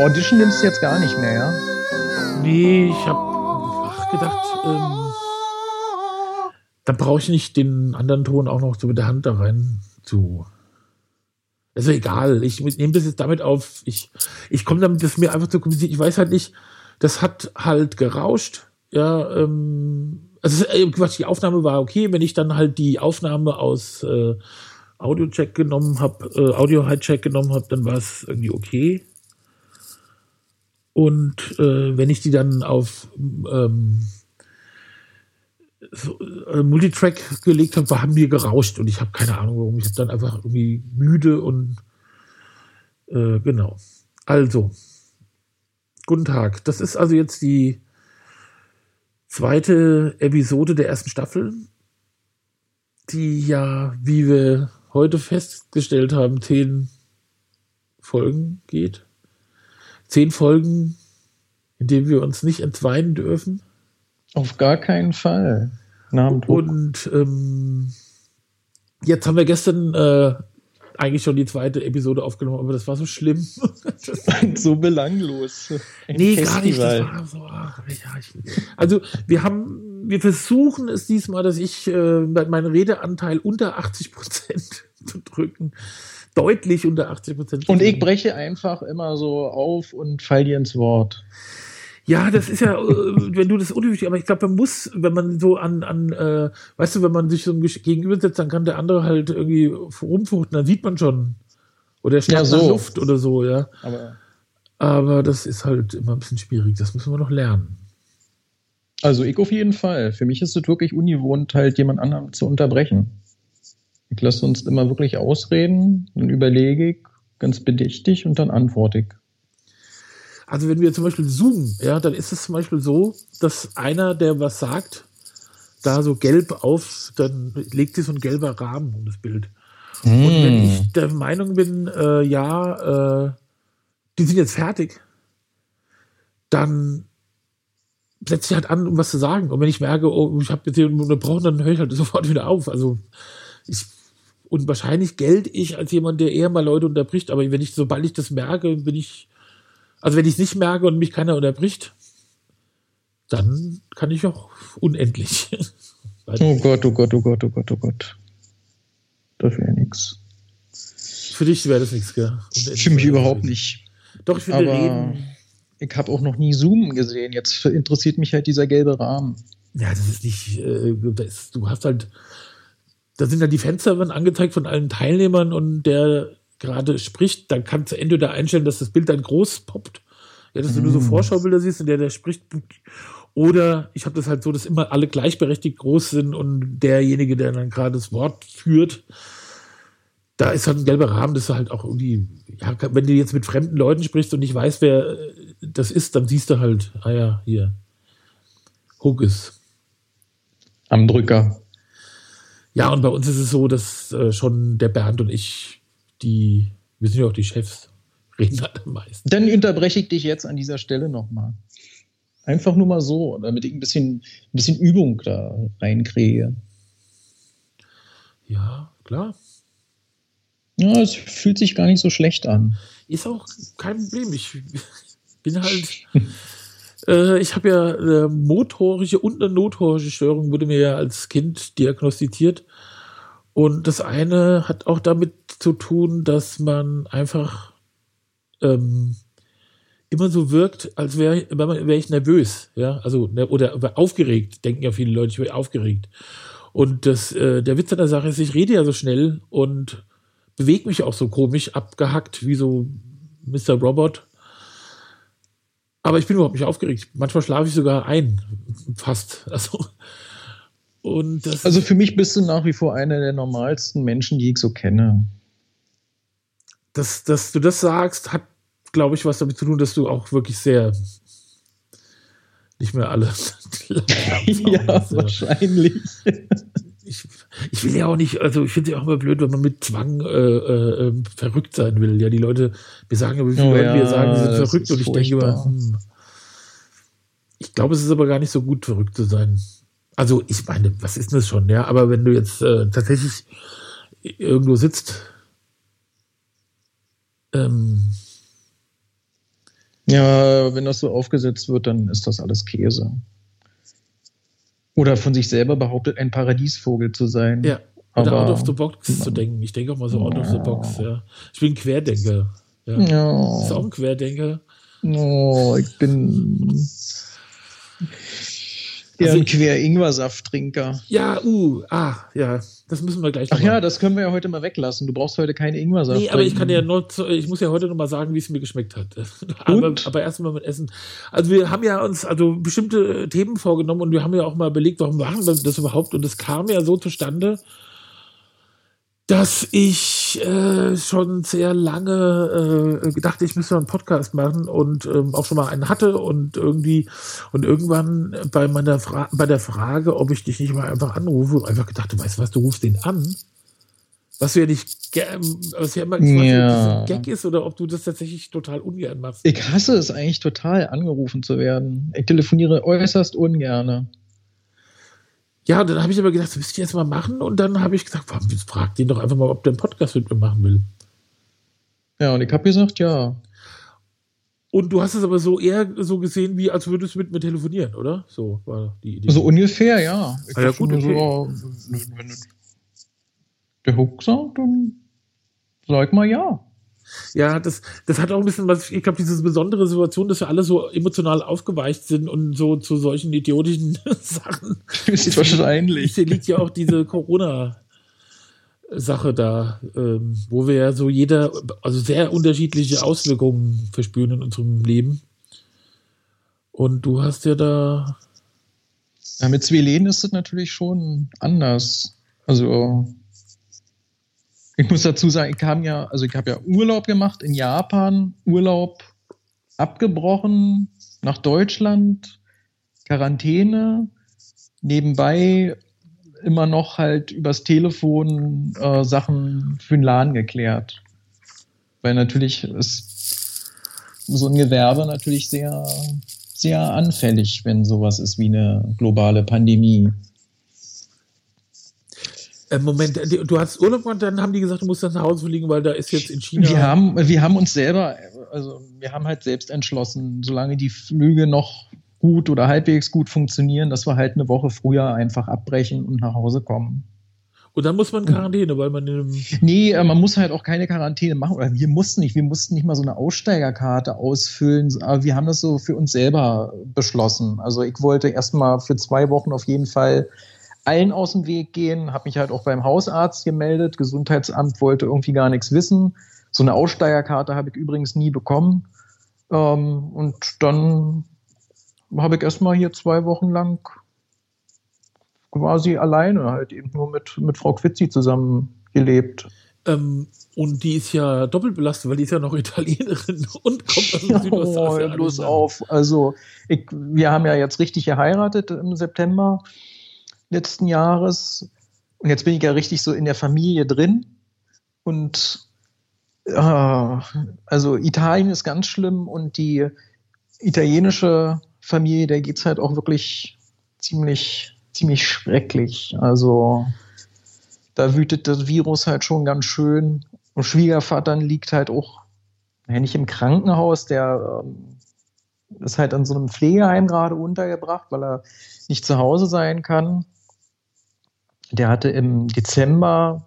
Audition nimmst du jetzt gar nicht mehr, ja? Nee, ich habe gedacht, ähm, dann brauche ich nicht den anderen Ton auch noch so mit der Hand da rein zu. Also egal, ich nehme das jetzt damit auf. Ich, ich komme damit, das mir einfach zu kompliziert. Ich weiß halt nicht, das hat halt gerauscht. Ja, ähm, also äh, die Aufnahme war okay. Wenn ich dann halt die Aufnahme aus äh, Audio-Check genommen habe, äh, Audio-High-Check genommen habe, dann war es irgendwie okay. Und äh, wenn ich die dann auf ähm, so, äh, Multitrack gelegt habe, haben wir gerauscht und ich habe keine Ahnung, warum. Ich dann einfach irgendwie müde und äh, genau. Also, guten Tag. Das ist also jetzt die zweite Episode der ersten Staffel, die ja, wie wir heute festgestellt haben, zehn Folgen geht. Zehn Folgen, in denen wir uns nicht entweinen dürfen. Auf gar keinen Fall. Und ähm, jetzt haben wir gestern äh, eigentlich schon die zweite Episode aufgenommen, aber das war so schlimm. so belanglos. nee, Festival. gar nicht. Das war so, ach, ja, ich, also wir haben, wir versuchen es diesmal, dass ich äh, meinen Redeanteil unter 80 Prozent zu drücken. Deutlich unter 80 Prozent. Und ich breche einfach immer so auf und fall dir ins Wort. Ja, das ist ja, äh, wenn du das unwichtig, aber ich glaube, man muss, wenn man so an, an äh, weißt du, wenn man sich so gegenübersetzt, dann kann der andere halt irgendwie rumfuchten, dann sieht man schon. Oder er schnappt ja, so. Luft oder so, ja. Aber, aber das ist halt immer ein bisschen schwierig, das müssen wir noch lernen. Also ich auf jeden Fall. Für mich ist es wirklich ungewohnt, halt jemand anderen zu unterbrechen. Ich lasse uns immer wirklich ausreden, dann überlege ich ganz bedächtig und dann antworte ich. Also wenn wir zum Beispiel zoomen, ja, dann ist es zum Beispiel so, dass einer, der was sagt, da so gelb auf, dann legt sich so ein gelber Rahmen um das Bild. Mm. Und wenn ich der Meinung bin, äh, ja, äh, die sind jetzt fertig, dann setze ich halt an, um was zu sagen. Und wenn ich merke, oh, ich habe jetzt hier unterbrochen, dann höre ich halt sofort wieder auf. Also ich und wahrscheinlich gelte ich als jemand, der eher mal Leute unterbricht, aber wenn ich, sobald ich das merke, bin ich also wenn ich es nicht merke und mich keiner unterbricht, dann kann ich auch unendlich. oh Gott, oh Gott, oh Gott, oh Gott, oh Gott. Das wäre nichts. Für dich wäre das nichts, gell? Unendlich Für mich überhaupt nicht. Doch, ich finde reden. Ich habe auch noch nie Zoom gesehen. Jetzt interessiert mich halt dieser gelbe Rahmen. Ja, das ist nicht. Äh, das, du hast halt. Da sind ja die Fenster angezeigt von allen Teilnehmern und der gerade spricht, dann kannst du entweder einstellen, dass das Bild dann groß poppt, ja, dass du mm. nur so mm. Vorschaubilder siehst, in der der spricht. Oder ich habe das halt so, dass immer alle gleichberechtigt groß sind und derjenige, der dann gerade das Wort führt, da ist halt ein gelber Rahmen, das ist halt auch irgendwie, ja, wenn du jetzt mit fremden Leuten sprichst und nicht weißt, wer äh, das ist, dann siehst du halt, ah ja, hier, Huggis. Am Drücker. Ja, und bei uns ist es so, dass äh, schon der Bernd und ich die, wir sind ja auch die Chefs, reden halt am meisten. Dann unterbreche ich dich jetzt an dieser Stelle nochmal. Einfach nur mal so, damit ich ein bisschen, ein bisschen Übung da reinkriege. Ja, klar. Ja, es fühlt sich gar nicht so schlecht an. Ist auch kein Problem. Ich bin halt. äh, ich habe ja eine motorische und eine notorische Störung, wurde mir ja als Kind diagnostiziert. Und das eine hat auch damit zu tun, dass man einfach ähm, immer so wirkt, als wäre wär ich nervös, ja, also ne, oder aufgeregt, denken ja viele Leute, ich wäre aufgeregt. Und das, äh, der Witz an der Sache ist, ich rede ja so schnell und bewege mich auch so komisch, abgehackt, wie so Mr. Robot. Aber ich bin überhaupt nicht aufgeregt. Manchmal schlafe ich sogar ein, fast. Also also für mich bist du nach wie vor einer der normalsten Menschen, die ich so kenne. Dass, dass du das sagst, hat, glaube ich, was damit zu tun, dass du auch wirklich sehr nicht mehr alle. ja, wahrscheinlich. Ich, will ja auch nicht, also ich finde es ja auch immer blöd, wenn man mit Zwang äh, äh, ähm, verrückt sein will. Ja, die Leute, wir sagen ja, wie viele oh, Leute ja, wir sagen, sie sind verrückt und ich denke immer, hm, ich glaube, es ist aber gar nicht so gut, verrückt zu sein. Also ich meine, was ist das schon, ja? Aber wenn du jetzt äh, tatsächlich irgendwo sitzt, ähm, Ja, wenn das so aufgesetzt wird, dann ist das alles Käse. Oder von sich selber behauptet, ein Paradiesvogel zu sein. Ja. Oder Aber, out of the box zu denken. Ich denke auch mal so out of the box, ja. Ich bin Querdenker. Ja. ja. Ist auch ein Querdenker. Oh, ich bin also ein Quer-Ingwer-Safttrinker. Ja, uh, ah, ja, das müssen wir gleich Ach ja, das können wir ja heute mal weglassen. Du brauchst heute keine Ingwer-Saft. Nee, aber ich kann ja nur, ich muss ja heute noch mal sagen, wie es mir geschmeckt hat. aber, aber erstmal mit Essen. Also wir haben ja uns also bestimmte Themen vorgenommen und wir haben ja auch mal überlegt, warum machen wir das überhaupt? Und es kam ja so zustande, dass ich äh, schon sehr lange äh, gedacht, ich müsste einen Podcast machen und ähm, auch schon mal einen hatte und irgendwie und irgendwann bei meiner Fra bei der Frage, ob ich dich nicht mal einfach anrufe, einfach gedacht, du weißt was, du rufst den an. Was du ja nicht, was ja immer ja. Gag ist oder ob du das tatsächlich total ungern machst. Ich hasse es eigentlich total, angerufen zu werden. Ich telefoniere äußerst ungerne. Ja, und dann habe ich aber gedacht, das müsste ich jetzt mal machen. Und dann habe ich gesagt, warum frag den doch einfach mal, ob der einen Podcast mit mir machen will. Ja, und ich habe gesagt, ja. Und du hast es aber so eher so gesehen, wie als würdest du mit mir telefonieren, oder? So war die Idee. So ungefähr, ja. Ich ah, ja, gut, okay. so, wenn der Hook sagt, dann sag mal ja. Ja, das, das hat auch ein bisschen was, ich glaube, diese besondere Situation, dass wir alle so emotional aufgeweicht sind und so zu solchen idiotischen Sachen. Ist wahrscheinlich. Hier liegt ja auch diese Corona- Sache da, ähm, wo wir ja so jeder, also sehr unterschiedliche Auswirkungen verspüren in unserem Leben. Und du hast ja da. Ja, mit Zwillen ist das natürlich schon anders. Also ich muss dazu sagen, ich kam ja, also ich habe ja Urlaub gemacht in Japan, Urlaub abgebrochen nach Deutschland, Quarantäne, nebenbei immer noch halt übers Telefon äh, Sachen für den Laden geklärt. Weil natürlich ist so ein Gewerbe natürlich sehr, sehr anfällig, wenn sowas ist wie eine globale Pandemie. Äh, Moment, du hast Urlaub und dann haben die gesagt, du musst nach Hause fliegen, weil da ist jetzt in China. Wir haben, wir haben uns selber, also wir haben halt selbst entschlossen, solange die Flüge noch gut oder halbwegs gut funktionieren, dass wir halt eine Woche früher einfach abbrechen und nach Hause kommen. Und dann muss man Quarantäne, weil man in Nee, äh, man muss halt auch keine Quarantäne machen. Oder wir mussten nicht, wir mussten nicht mal so eine Aussteigerkarte ausfüllen, aber wir haben das so für uns selber beschlossen. Also ich wollte erstmal für zwei Wochen auf jeden Fall allen aus dem Weg gehen, habe mich halt auch beim Hausarzt gemeldet. Gesundheitsamt wollte irgendwie gar nichts wissen. So eine Aussteigerkarte habe ich übrigens nie bekommen. Ähm, und dann habe ich erstmal hier zwei Wochen lang quasi alleine halt eben nur mit, mit Frau Quitzi zusammen gelebt. Ähm, und die ist ja doppelt belastet, weil die ist ja noch Italienerin und kommt aus dem Südostasien. Oh, los auf. Also ich, wir haben ja jetzt richtig geheiratet im September letzten Jahres. Und jetzt bin ich ja richtig so in der Familie drin. Und äh, also Italien ist ganz schlimm und die italienische Familie, der geht es halt auch wirklich ziemlich, ziemlich schrecklich. Also da wütet das Virus halt schon ganz schön. Und Schwiegervater liegt halt auch, ja, nicht im Krankenhaus, der ähm, ist halt an so einem Pflegeheim gerade untergebracht, weil er nicht zu Hause sein kann. Der hatte im Dezember,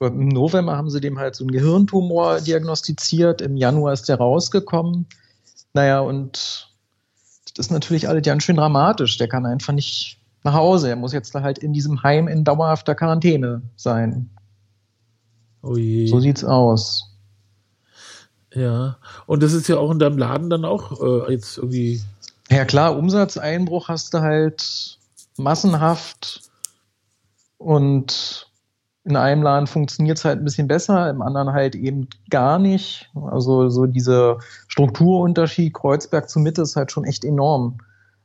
im November haben sie dem halt so einen Gehirntumor diagnostiziert. Im Januar ist der rausgekommen. Naja, und das ist natürlich alles ganz schön dramatisch. Der kann einfach nicht nach Hause. Er muss jetzt halt in diesem Heim in dauerhafter Quarantäne sein. Oh je. So sieht's aus. Ja, und das ist ja auch in deinem Laden dann auch äh, jetzt irgendwie. Ja klar, Umsatzeinbruch hast du halt massenhaft und in einem Laden funktioniert es halt ein bisschen besser, im anderen halt eben gar nicht. Also so dieser Strukturunterschied Kreuzberg zur Mitte ist halt schon echt enorm.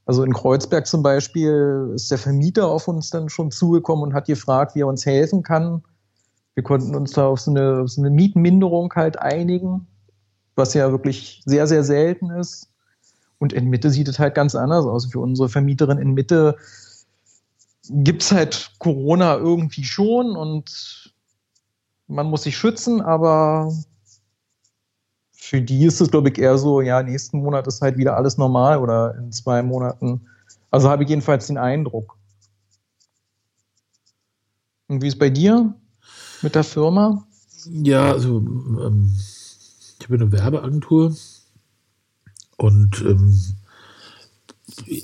Also in Kreuzberg zum Beispiel ist der Vermieter auf uns dann schon zugekommen und hat gefragt, wie er uns helfen kann. Wir konnten uns da auf so eine, auf so eine Mietminderung halt einigen, was ja wirklich sehr, sehr selten ist. Und in Mitte sieht es halt ganz anders aus. Für unsere Vermieterin in Mitte gibt es halt Corona irgendwie schon und man muss sich schützen, aber für die ist es, glaube ich, eher so, ja, nächsten Monat ist halt wieder alles normal oder in zwei Monaten. Also habe ich jedenfalls den Eindruck. Und wie ist es bei dir mit der Firma? Ja, also ähm, ich habe eine Werbeagentur und ähm,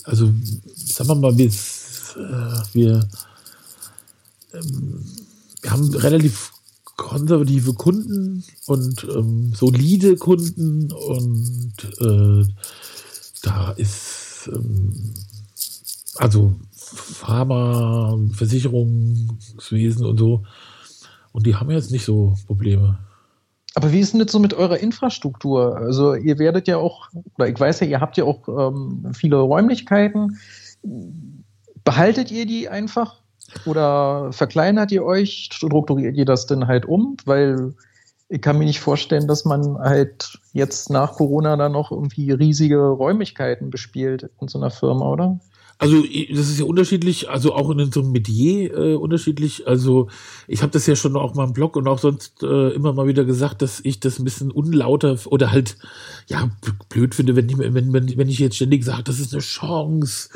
also sagen wir mal, wir, äh, wir, ähm, haben relativ konservative Kunden und ähm, solide Kunden und äh, da ist ähm, also Pharma, Versicherungswesen und so und die haben jetzt nicht so Probleme. Aber wie ist denn das so mit eurer Infrastruktur? Also ihr werdet ja auch, oder ich weiß ja, ihr habt ja auch ähm, viele Räumlichkeiten. Behaltet ihr die einfach oder verkleinert ihr euch? Strukturiert ihr das denn halt um? Weil ich kann mir nicht vorstellen, dass man halt jetzt nach Corona dann noch irgendwie riesige Räumlichkeiten bespielt in so einer Firma, oder? Also das ist ja unterschiedlich, also auch in unserem Metier äh, unterschiedlich. Also ich habe das ja schon auch mal im Blog und auch sonst äh, immer mal wieder gesagt, dass ich das ein bisschen unlauter oder halt ja blöd finde, wenn ich, wenn, wenn, wenn ich jetzt ständig sage, das ist eine Chance,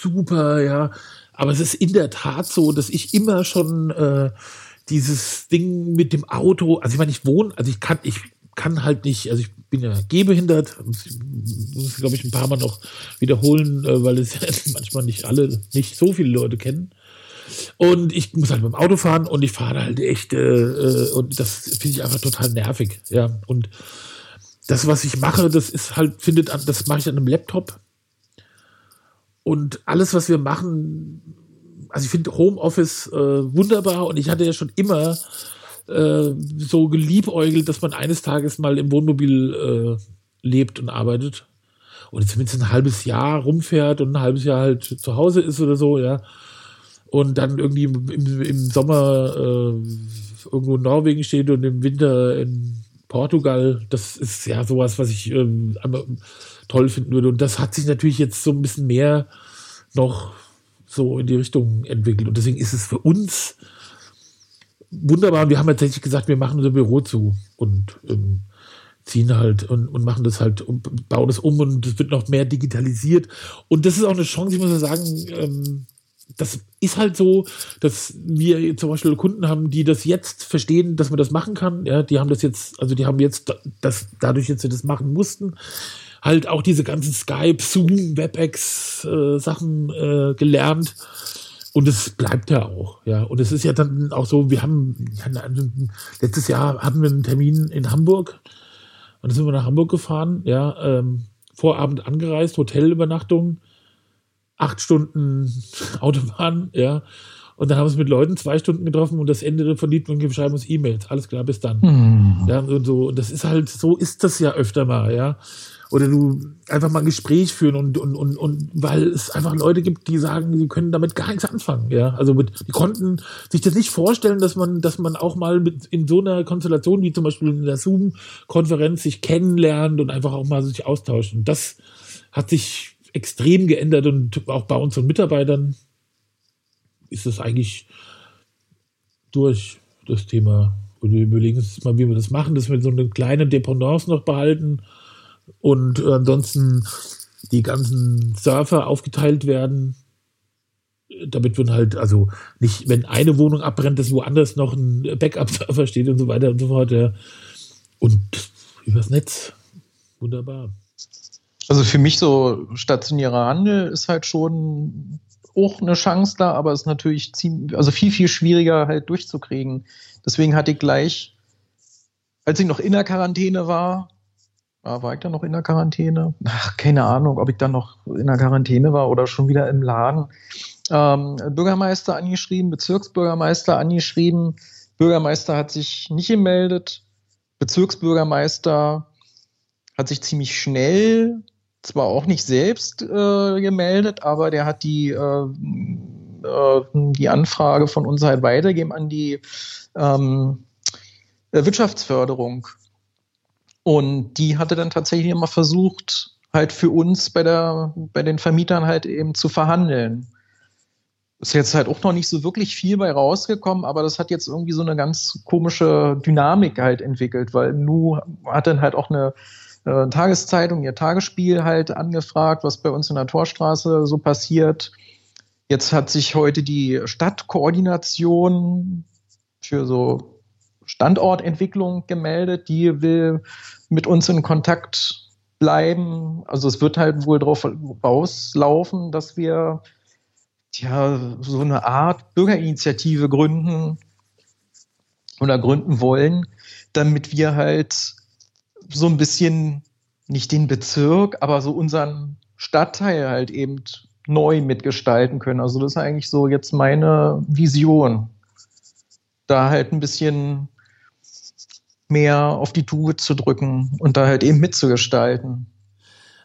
super, ja. Aber es ist in der Tat so, dass ich immer schon äh, dieses Ding mit dem Auto, also ich meine, ich wohne, also ich kann, ich kann halt nicht, also ich bin ja gehbehindert, muss, muss glaube ich, ein paar Mal noch wiederholen, äh, weil es ja manchmal nicht alle, nicht so viele Leute kennen. Und ich muss halt mit dem Auto fahren und ich fahre halt echt, äh, äh und das finde ich einfach total nervig, ja. Und das, was ich mache, das ist halt, findet an, das mache ich an einem Laptop. Und alles, was wir machen, also ich finde Homeoffice äh, wunderbar und ich hatte ja schon immer äh, so geliebäugelt, dass man eines Tages mal im Wohnmobil äh, lebt und arbeitet und zumindest ein halbes Jahr rumfährt und ein halbes Jahr halt zu Hause ist oder so, ja. Und dann irgendwie im, im Sommer äh, irgendwo in Norwegen steht und im Winter in Portugal. Das ist ja sowas, was ich ähm, toll finden würde. Und das hat sich natürlich jetzt so ein bisschen mehr noch so in die Richtung entwickelt. Und deswegen ist es für uns wunderbar. Wir haben tatsächlich gesagt, wir machen unser Büro zu und ähm, ziehen halt und, und machen das halt und bauen das um und es wird noch mehr digitalisiert. Und das ist auch eine Chance, ich muss ja sagen, ähm, das ist halt so, dass wir zum Beispiel Kunden haben, die das jetzt verstehen, dass man das machen kann. Ja, die haben das jetzt, also die haben jetzt das dadurch jetzt sie das machen mussten, halt auch diese ganzen Skype, Zoom, WebEx äh, Sachen äh, gelernt und es bleibt ja auch, ja. Und es ist ja dann auch so, wir haben, letztes Jahr hatten wir einen Termin in Hamburg und dann sind wir nach Hamburg gefahren, ja, ähm, Vorabend angereist, Hotelübernachtung, acht Stunden Autobahn, ja. Und dann haben wir uns mit Leuten zwei Stunden getroffen und das Ende von Lied und schreiben uns E-Mails. Alles klar, bis dann. Mhm. Ja, und so. Und das ist halt, so ist das ja öfter mal, ja oder du einfach mal ein Gespräch führen und, und, und, und weil es einfach Leute gibt, die sagen, sie können damit gar nichts anfangen, ja. Also mit, die konnten sich das nicht vorstellen, dass man, dass man auch mal mit in so einer Konstellation wie zum Beispiel in der Zoom-Konferenz sich kennenlernt und einfach auch mal sich austauscht. Und das hat sich extrem geändert und auch bei unseren Mitarbeitern ist es eigentlich durch das Thema. Und wir überlegen uns mal, wie wir das machen, dass wir so eine kleine Dependance noch behalten und ansonsten die ganzen Surfer aufgeteilt werden. Damit würden halt, also nicht, wenn eine Wohnung abbrennt, dass woanders noch ein Backup-Server steht und so weiter und so fort. Ja. Und übers Netz. Wunderbar. Also für mich so stationärer Handel ist halt schon auch eine Chance da, aber ist natürlich ziemlich, also viel, viel schwieriger halt durchzukriegen. Deswegen hatte ich gleich, als ich noch in der Quarantäne war, Ah, war ich da noch in der Quarantäne? Ach, keine Ahnung, ob ich dann noch in der Quarantäne war oder schon wieder im Laden. Ähm, Bürgermeister angeschrieben, Bezirksbürgermeister angeschrieben. Bürgermeister hat sich nicht gemeldet. Bezirksbürgermeister hat sich ziemlich schnell, zwar auch nicht selbst äh, gemeldet, aber der hat die, äh, äh, die Anfrage von uns halt weitergegeben an die ähm, Wirtschaftsförderung und die hatte dann tatsächlich immer versucht, halt für uns bei der, bei den Vermietern halt eben zu verhandeln. ist jetzt halt auch noch nicht so wirklich viel bei rausgekommen, aber das hat jetzt irgendwie so eine ganz komische Dynamik halt entwickelt, weil Nu hat dann halt auch eine äh, Tageszeitung, ihr Tagesspiel halt angefragt, was bei uns in der Torstraße so passiert. Jetzt hat sich heute die Stadtkoordination für so Standortentwicklung gemeldet. Die will mit uns in Kontakt bleiben. Also es wird halt wohl darauf rauslaufen, dass wir ja, so eine Art Bürgerinitiative gründen oder gründen wollen, damit wir halt so ein bisschen nicht den Bezirk, aber so unseren Stadtteil halt eben neu mitgestalten können. Also das ist eigentlich so jetzt meine Vision. Da halt ein bisschen mehr auf die Tube zu drücken und da halt eben mitzugestalten.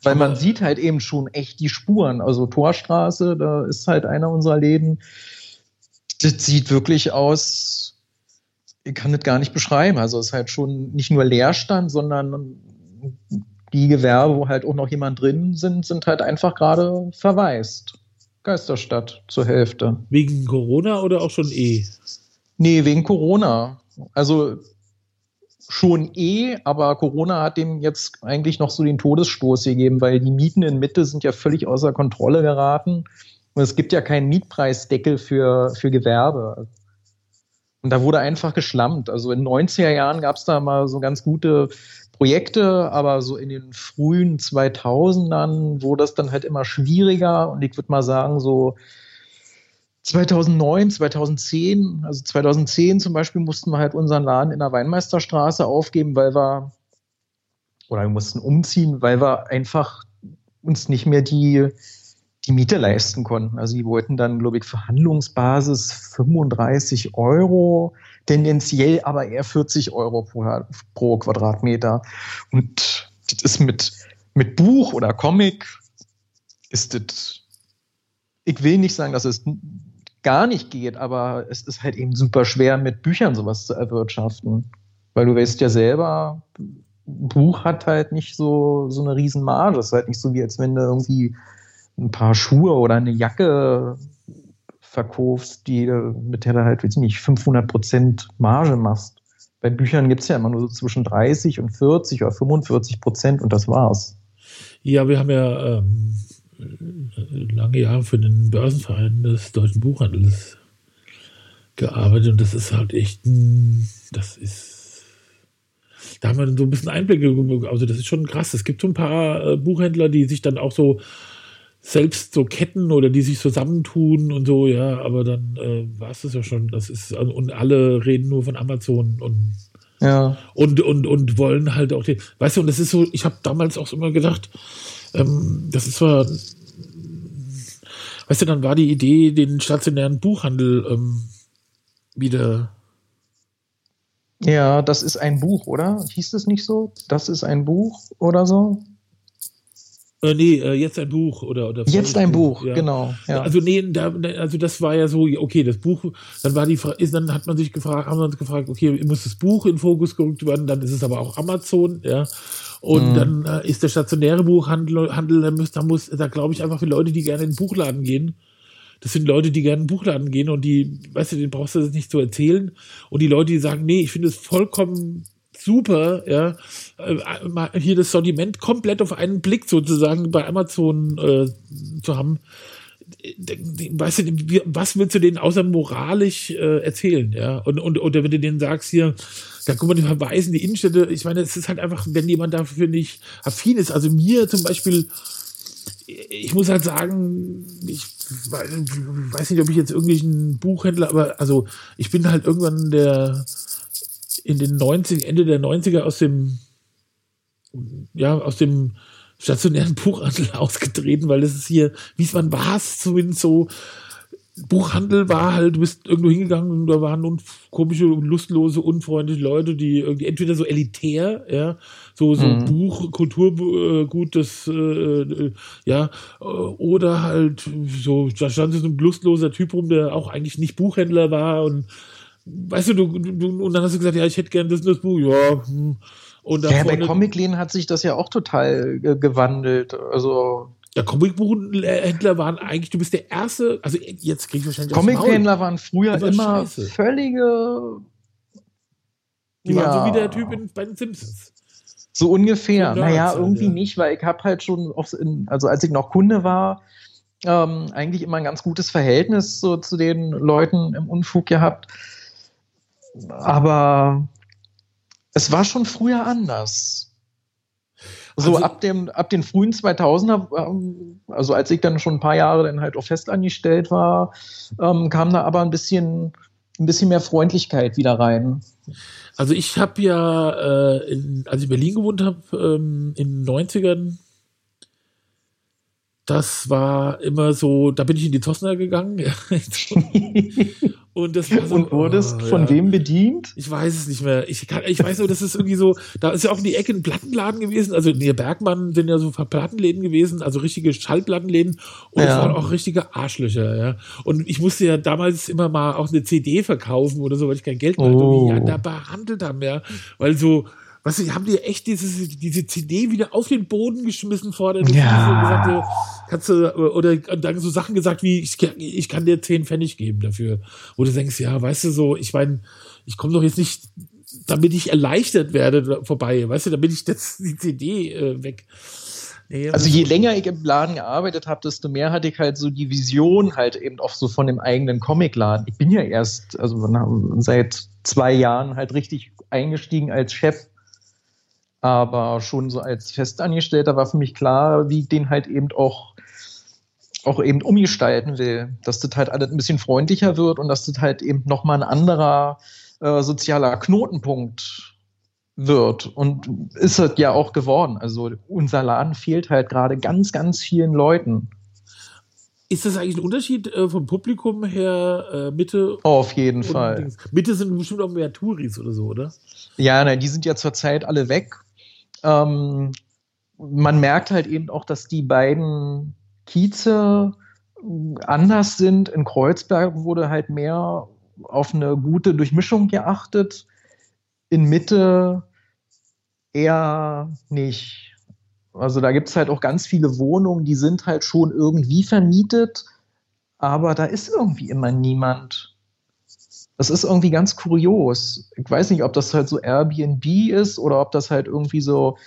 Weil man sieht halt eben schon echt die Spuren. Also Torstraße, da ist halt einer unserer Läden. Das sieht wirklich aus, ich kann das gar nicht beschreiben. Also es ist halt schon nicht nur Leerstand, sondern die Gewerbe, wo halt auch noch jemand drin sind, sind halt einfach gerade verwaist. Geisterstadt zur Hälfte. Wegen Corona oder auch schon eh? Nee, wegen Corona. Also schon eh, aber Corona hat dem jetzt eigentlich noch so den Todesstoß gegeben, weil die Mieten in Mitte sind ja völlig außer Kontrolle geraten. Und es gibt ja keinen Mietpreisdeckel für, für Gewerbe. Und da wurde einfach geschlammt. Also in den 90er Jahren gab es da mal so ganz gute Projekte, aber so in den frühen 2000ern wurde das dann halt immer schwieriger. Und ich würde mal sagen, so 2009, 2010, also 2010 zum Beispiel mussten wir halt unseren Laden in der Weinmeisterstraße aufgeben, weil wir, oder wir mussten umziehen, weil wir einfach uns nicht mehr die, die Miete leisten konnten. Also die wollten dann, glaube ich, Verhandlungsbasis 35 Euro, tendenziell aber eher 40 Euro pro, pro Quadratmeter. Und das ist mit, mit Buch oder Comic, ist das, ich will nicht sagen, dass es gar nicht geht, aber es ist halt eben super schwer, mit Büchern sowas zu erwirtschaften. Weil du weißt ja selber, Buch hat halt nicht so, so eine riesen Marge. Es ist halt nicht so, wie als wenn du irgendwie ein paar Schuhe oder eine Jacke verkaufst, die, mit der du halt, weiß ich nicht, 500 Prozent Marge machst. Bei Büchern gibt es ja immer nur so zwischen 30 und 40 oder 45 Prozent und das war's. Ja, wir haben ja ähm, lange Jahre für den Börsenverein des deutschen Buchhandels gearbeitet und das ist halt echt ein, das ist, da haben wir so ein bisschen Einblicke, also das ist schon krass. Es gibt so ein paar äh, Buchhändler, die sich dann auch so selbst so Ketten oder die sich zusammentun und so, ja, aber dann äh, war es das ja schon. Das ist, also, und alle reden nur von Amazon und ja. und, und, und wollen halt auch den, weißt du, und das ist so, ich habe damals auch immer gedacht, ähm, das ist zwar, weißt du, dann war die Idee, den stationären Buchhandel ähm, wieder. Ja, das ist ein Buch, oder? Hieß das nicht so? Das ist ein Buch oder so? Äh, nee, äh, jetzt ein Buch oder oder jetzt ein Buch, ja. genau. Ja. Also nee, da, also das war ja so, okay, das Buch, dann war die, ist, dann hat man sich gefragt, haben wir uns gefragt, okay, muss das Buch in Fokus gerückt werden, dann ist es aber auch Amazon, ja. Und mhm. dann äh, ist der stationäre Buchhandel, Handel, da muss, da muss, da glaube ich einfach für Leute, die gerne in den Buchladen gehen. Das sind Leute, die gerne in den Buchladen gehen und die, weißt du, den brauchst du das nicht zu erzählen. Und die Leute, die sagen, nee, ich finde es vollkommen super, ja, äh, hier das Sortiment komplett auf einen Blick sozusagen bei Amazon äh, zu haben. Weißt du, was willst du denen außer moralisch äh, erzählen, ja? Und, und, oder wenn du denen sagst hier, da guck mal, die verweisen die Innenstädte, ich meine, es ist halt einfach, wenn jemand dafür nicht affin ist, also mir zum Beispiel, ich muss halt sagen, ich weiß nicht, ob ich jetzt irgendwie ein Buchhändler, aber also ich bin halt irgendwann der in den 90 Ende der 90er aus dem ja, aus dem stationären Buchhandel ausgetreten, weil das ist hier, wie es man war es zumindest so, Buchhandel war halt, du bist irgendwo hingegangen und da waren un komische, lustlose, unfreundliche Leute, die irgendwie entweder so elitär, ja, so, so mhm. Buch, Kulturgut, das, äh, ja, oder halt so, da stand so ein lustloser Typ rum, der auch eigentlich nicht Buchhändler war und weißt du, du, du, und dann hast du gesagt, ja, ich hätte gern das, das Buch, ja, hm. Und ja, bei Comicläden hat sich das ja auch total gewandelt. Also Ja, Comicbuchhändler waren eigentlich, du bist der erste, also jetzt krieg ich wahrscheinlich Comicbuchhändler waren früher immer Scheiße. völlige. Die ja. waren so wie der Typ in, bei den Simpsons. So ungefähr. So naja, irgendwie ja. nicht, weil ich habe halt schon, in, also als ich noch Kunde war, ähm, eigentlich immer ein ganz gutes Verhältnis so zu den Leuten im Unfug gehabt. Aber es war schon früher anders. So also, ab dem, ab den frühen 2000er, ähm, also als ich dann schon ein paar Jahre dann halt auch fest angestellt war, ähm, kam da aber ein bisschen, ein bisschen mehr Freundlichkeit wieder rein. Also ich habe ja, äh, in, als ich in Berlin gewohnt habe, ähm, in den 90ern, das war immer so, da bin ich in die Tosner gegangen. Und das war so, Und wurdest oh, von ja. wem bedient? Ich weiß es nicht mehr. Ich, kann, ich weiß nur, das ist irgendwie so, da ist ja auch in die Ecke ein Plattenladen gewesen. Also in der Bergmann sind ja so Plattenläden gewesen, also richtige Schallplattenläden. Und ja. das waren auch richtige Arschlöcher, ja. Und ich musste ja damals immer mal auch eine CD verkaufen oder so, weil ich kein Geld mehr hatte. Oh. Und wie die da behandelt haben, ja. Weil so, Weißt du, haben die echt diese, diese CD wieder auf den Boden geschmissen vor der ja. gesagt, kannst du, oder dann so Sachen gesagt wie, ich, ich kann dir 10 Pfennig geben dafür. Wo du denkst, ja, weißt du so, ich meine, ich komme doch jetzt nicht, damit ich erleichtert werde, vorbei, weißt du, damit ich das, die CD äh, weg. Nee, also je länger ich im Laden gearbeitet habe, desto mehr hatte ich halt so die Vision halt eben auch so von dem eigenen Comicladen. Ich bin ja erst, also seit zwei Jahren halt richtig eingestiegen als Chef aber schon so als Festangestellter war für mich klar, wie ich den halt eben auch, auch eben umgestalten will. Dass das halt alles ein bisschen freundlicher wird und dass das halt eben nochmal ein anderer äh, sozialer Knotenpunkt wird. Und ist es ja auch geworden. Also unser Laden fehlt halt gerade ganz, ganz vielen Leuten. Ist das eigentlich ein Unterschied äh, vom Publikum her, äh, Mitte? Oh, auf jeden Fall. Dings. Mitte sind bestimmt auch mehr Touris oder so, oder? Ja, nein, die sind ja zurzeit alle weg. Ähm, man merkt halt eben auch, dass die beiden Kieze anders sind. In Kreuzberg wurde halt mehr auf eine gute Durchmischung geachtet. In Mitte eher nicht. Also da gibt es halt auch ganz viele Wohnungen, die sind halt schon irgendwie vermietet, aber da ist irgendwie immer niemand. Das ist irgendwie ganz kurios. Ich weiß nicht, ob das halt so Airbnb ist oder ob das halt irgendwie so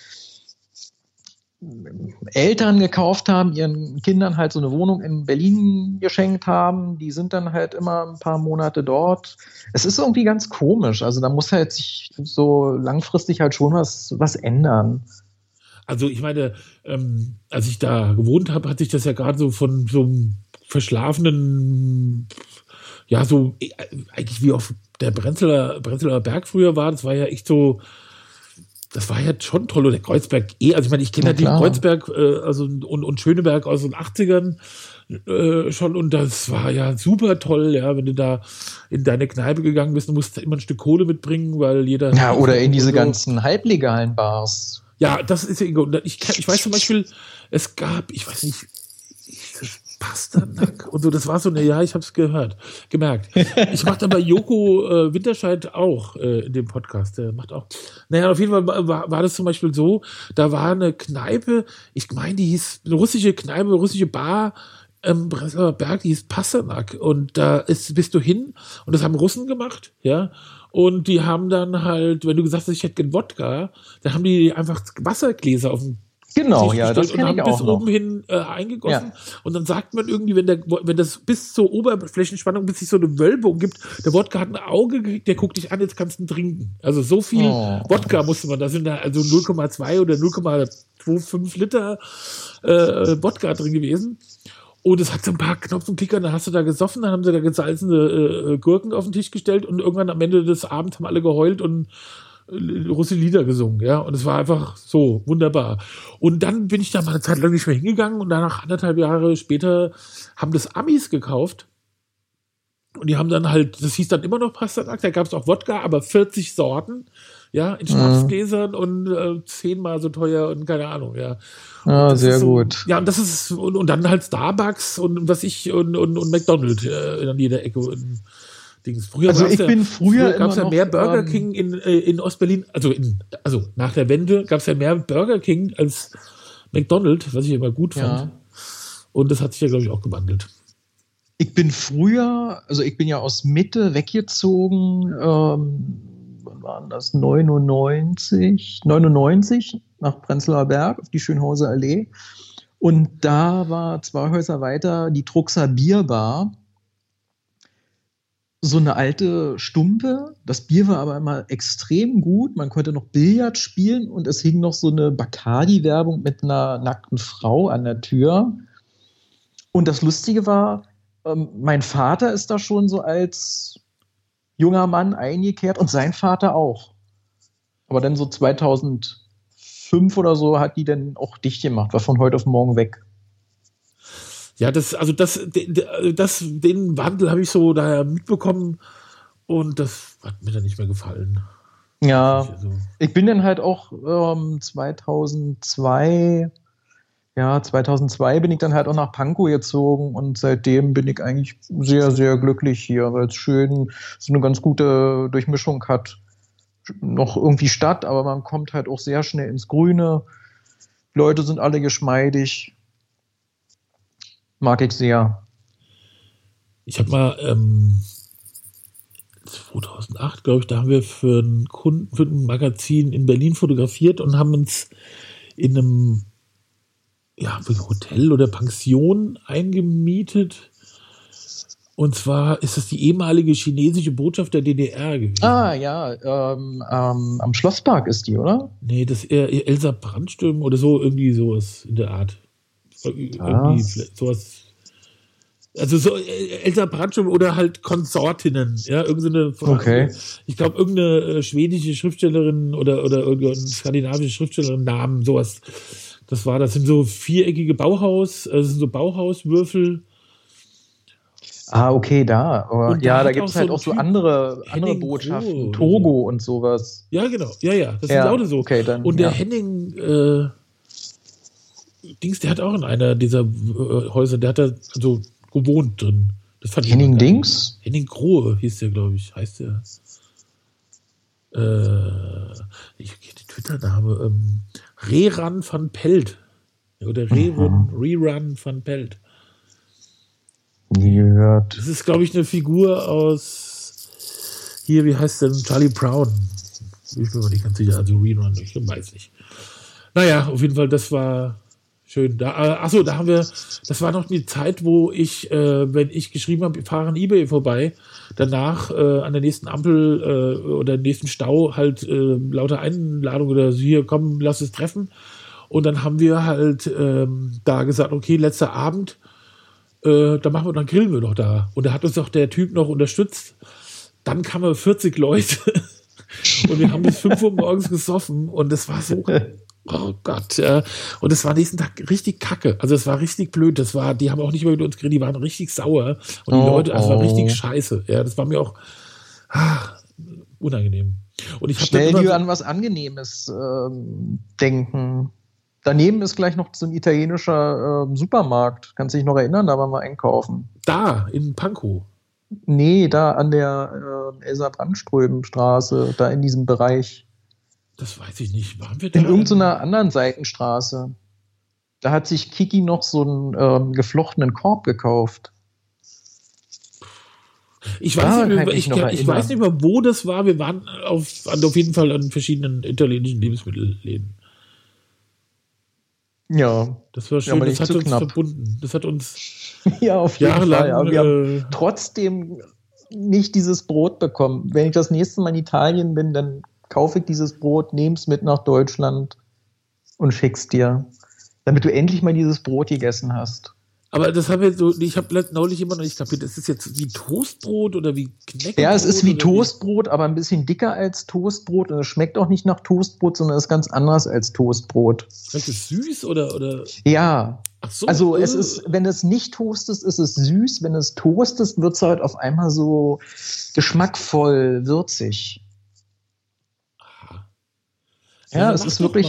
Eltern gekauft haben, ihren Kindern halt so eine Wohnung in Berlin geschenkt haben. Die sind dann halt immer ein paar Monate dort. Es ist irgendwie ganz komisch. Also da muss halt sich so langfristig halt schon was, was ändern. Also ich meine, ähm, als ich da gewohnt habe, hat sich das ja gerade so von so einem verschlafenen ja, so äh, eigentlich wie auf der Brenzeler, Brenzeler Berg früher war, das war ja echt so, das war ja schon toll. Und der Kreuzberg eh, also ich meine, ich kenne ja, den Kreuzberg äh, also, und, und Schöneberg aus den 80ern äh, schon und das war ja super toll, ja, wenn du da in deine Kneipe gegangen bist, du musst immer ein Stück Kohle mitbringen, weil jeder. Ja, oder in diese so. ganzen halblegalen Bars. Ja, das ist ja, ich, ich weiß zum Beispiel, es gab, ich weiß nicht, Pasternak und so, das war so eine, ja, ich habe es gehört, gemerkt. Ich mache dann bei Joko äh, Winterscheid auch äh, in dem Podcast, der macht auch. Naja, auf jeden Fall war, war das zum Beispiel so, da war eine Kneipe, ich meine, die hieß eine russische Kneipe, russische Bar im Breslauer Berg, die hieß Pasternak und da ist, bist du hin und das haben Russen gemacht, ja, und die haben dann halt, wenn du gesagt hast, ich hätte gern Wodka, dann haben die einfach Wassergläser auf dem Genau, ja, das ich auch bis oben hin äh, eingegossen. Ja. Und dann sagt man irgendwie, wenn, der, wenn das bis zur Oberflächenspannung, bis sich so eine Wölbung gibt, der Wodka hat ein Auge gekriegt, der guckt dich an, jetzt kannst du ihn trinken. Also so viel oh. Wodka musste man, da sind da also 0,2 oder 0,25 Liter äh, Wodka drin gewesen. Und es hat so ein paar Knopf und Klicker, dann hast du da gesoffen, dann haben sie da gesalzene äh, Gurken auf den Tisch gestellt und irgendwann am Ende des Abends haben alle geheult und russische Lieder gesungen, ja, und es war einfach so wunderbar. Und dann bin ich da mal eine Zeit lang nicht mehr hingegangen und danach anderthalb Jahre später haben das Amis gekauft. Und die haben dann halt, das hieß dann immer noch Pasternak, da gab es auch Wodka, aber 40 Sorten, ja, in Schnapsgläsern mhm. und äh, zehnmal so teuer und keine Ahnung, ja. Ah, sehr so, gut. Ja, und das ist, und, und dann halt Starbucks und was ich und, und, und McDonald's äh, an jeder Ecke. Und, Dings. Früher also ich ja, bin früher, früher gab es ja mehr Burger King in, äh, in Ostberlin, also in, also nach der Wende gab es ja mehr Burger King als McDonald's, was ich immer gut fand. Ja. Und das hat sich ja, glaube ich, auch gewandelt. Ich bin früher, also ich bin ja aus Mitte weggezogen, ähm, wann waren das? 99, 99 nach Prenzlauer Berg auf die Schönhauser Allee. Und da war zwei Häuser weiter die Truxer Bierbar. So eine alte Stumpe. Das Bier war aber immer extrem gut. Man konnte noch Billard spielen und es hing noch so eine Bacardi-Werbung mit einer nackten Frau an der Tür. Und das Lustige war, ähm, mein Vater ist da schon so als junger Mann eingekehrt und sein Vater auch. Aber dann so 2005 oder so hat die dann auch dicht gemacht, war von heute auf morgen weg. Ja, das, also das, das, den Wandel habe ich so daher mitbekommen und das hat mir dann nicht mehr gefallen. Ja, also ich bin dann halt auch ähm, 2002 ja, 2002 bin ich dann halt auch nach Pankow gezogen und seitdem bin ich eigentlich sehr, sehr glücklich hier, weil es schön so eine ganz gute Durchmischung hat. Noch irgendwie Stadt, aber man kommt halt auch sehr schnell ins Grüne. Leute sind alle geschmeidig. Mag ich sehr. Ich habe mal ähm, 2008, glaube ich, da haben wir für einen Kunden, für ein Magazin in Berlin fotografiert und haben uns in einem ja, Hotel oder Pension eingemietet. Und zwar ist das die ehemalige chinesische Botschaft der DDR gewesen. Ah, ja, ähm, ähm, am Schlosspark ist die, oder? Nee, das ist eher Elsa Brandström oder so, irgendwie sowas in der Art. Irgendwie sowas. Also so äh, Elsa Brandström oder halt Konsortinnen, ja, irgendeine, okay. ich glaube, irgendeine äh, schwedische Schriftstellerin oder, oder irgendeine skandinavische Schriftstellerin Namen, sowas das war, das sind so viereckige Bauhaus, äh, das sind so Bauhauswürfel. Ah, okay, da. Aber, ja, da, da gibt es halt auch so andere, andere Botschaften, Togo und sowas. Ja, genau. Ja, ja, das ja, sind lauter so. Okay, dann, und der ja. Henning äh, Dings, der hat auch in einer dieser äh, Häuser, der hat da so gewohnt drin. Das fand Henning Dings? Henning Grohe hieß der, glaube ich, heißt der. Äh, ich kenne den Twitter-Name. Ähm, Rerun van Pelt. Oder Rerun, mhm. Rerun van Pelt. Nie gehört. Das ist, glaube ich, eine Figur aus hier, wie heißt denn Charlie Brown? Ich bin mir nicht ganz sicher, also Rerun, ich weiß nicht. Naja, auf jeden Fall, das war schön. Da, äh, achso, da haben wir, das war noch die Zeit, wo ich, äh, wenn ich geschrieben habe, fahren eBay vorbei, danach äh, an der nächsten Ampel äh, oder nächsten Stau halt äh, lauter Einladung oder so, hier, komm, lass es treffen. Und dann haben wir halt ähm, da gesagt, okay, letzter Abend, äh, dann machen wir, dann grillen wir doch da. Und da hat uns doch der Typ noch unterstützt. Dann kamen 40 Leute und wir haben bis 5 Uhr morgens gesoffen und das war so Oh Gott, ja. Und es war nächsten Tag richtig kacke. Also es war richtig blöd. Das war, die haben auch nicht mehr mit uns geredet, die waren richtig sauer. Und die oh, Leute, es oh. war richtig scheiße. Ja, das war mir auch ach, unangenehm. Und ich Stell dir an was Angenehmes ähm, denken. Daneben ist gleich noch so ein italienischer äh, Supermarkt. Kannst du dich noch erinnern? Da waren wir einkaufen. Da, in Pankow. Nee, da an der äh, Elsa Brandström Straße, da in diesem Bereich. Das weiß ich nicht. Waren wir da? In irgendeiner anderen Seitenstraße. Da hat sich Kiki noch so einen ähm, geflochtenen Korb gekauft. Ich weiß, ah, nicht, mehr, ich, ich, ich weiß nicht mehr, wo das war. Wir waren auf, auf jeden Fall an verschiedenen italienischen Lebensmittelläden. Ja. Das war schön, ja, das hat uns knapp. verbunden. Das hat uns ja, auf jeden jahrelang. Fall. Aber wir äh, haben trotzdem nicht dieses Brot bekommen. Wenn ich das nächste Mal in Italien bin, dann kaufe ich dieses Brot, nehme es mit nach Deutschland und schick's dir, damit du endlich mal dieses Brot gegessen hast. Aber das haben wir so, ich habe neulich immer noch nicht kapiert, ist es jetzt wie Toastbrot oder wie Knäckebrot? Ja, es ist wie Toastbrot, wie? aber ein bisschen dicker als Toastbrot und es schmeckt auch nicht nach Toastbrot, sondern ist ganz anders als Toastbrot. Schmeckt es süß oder, oder? Ja. Ach so. Also es äh. ist, wenn es nicht toastest, ist es süß. Wenn es toastest, wird es halt auf einmal so geschmackvoll, würzig. Ja, es ist wirklich.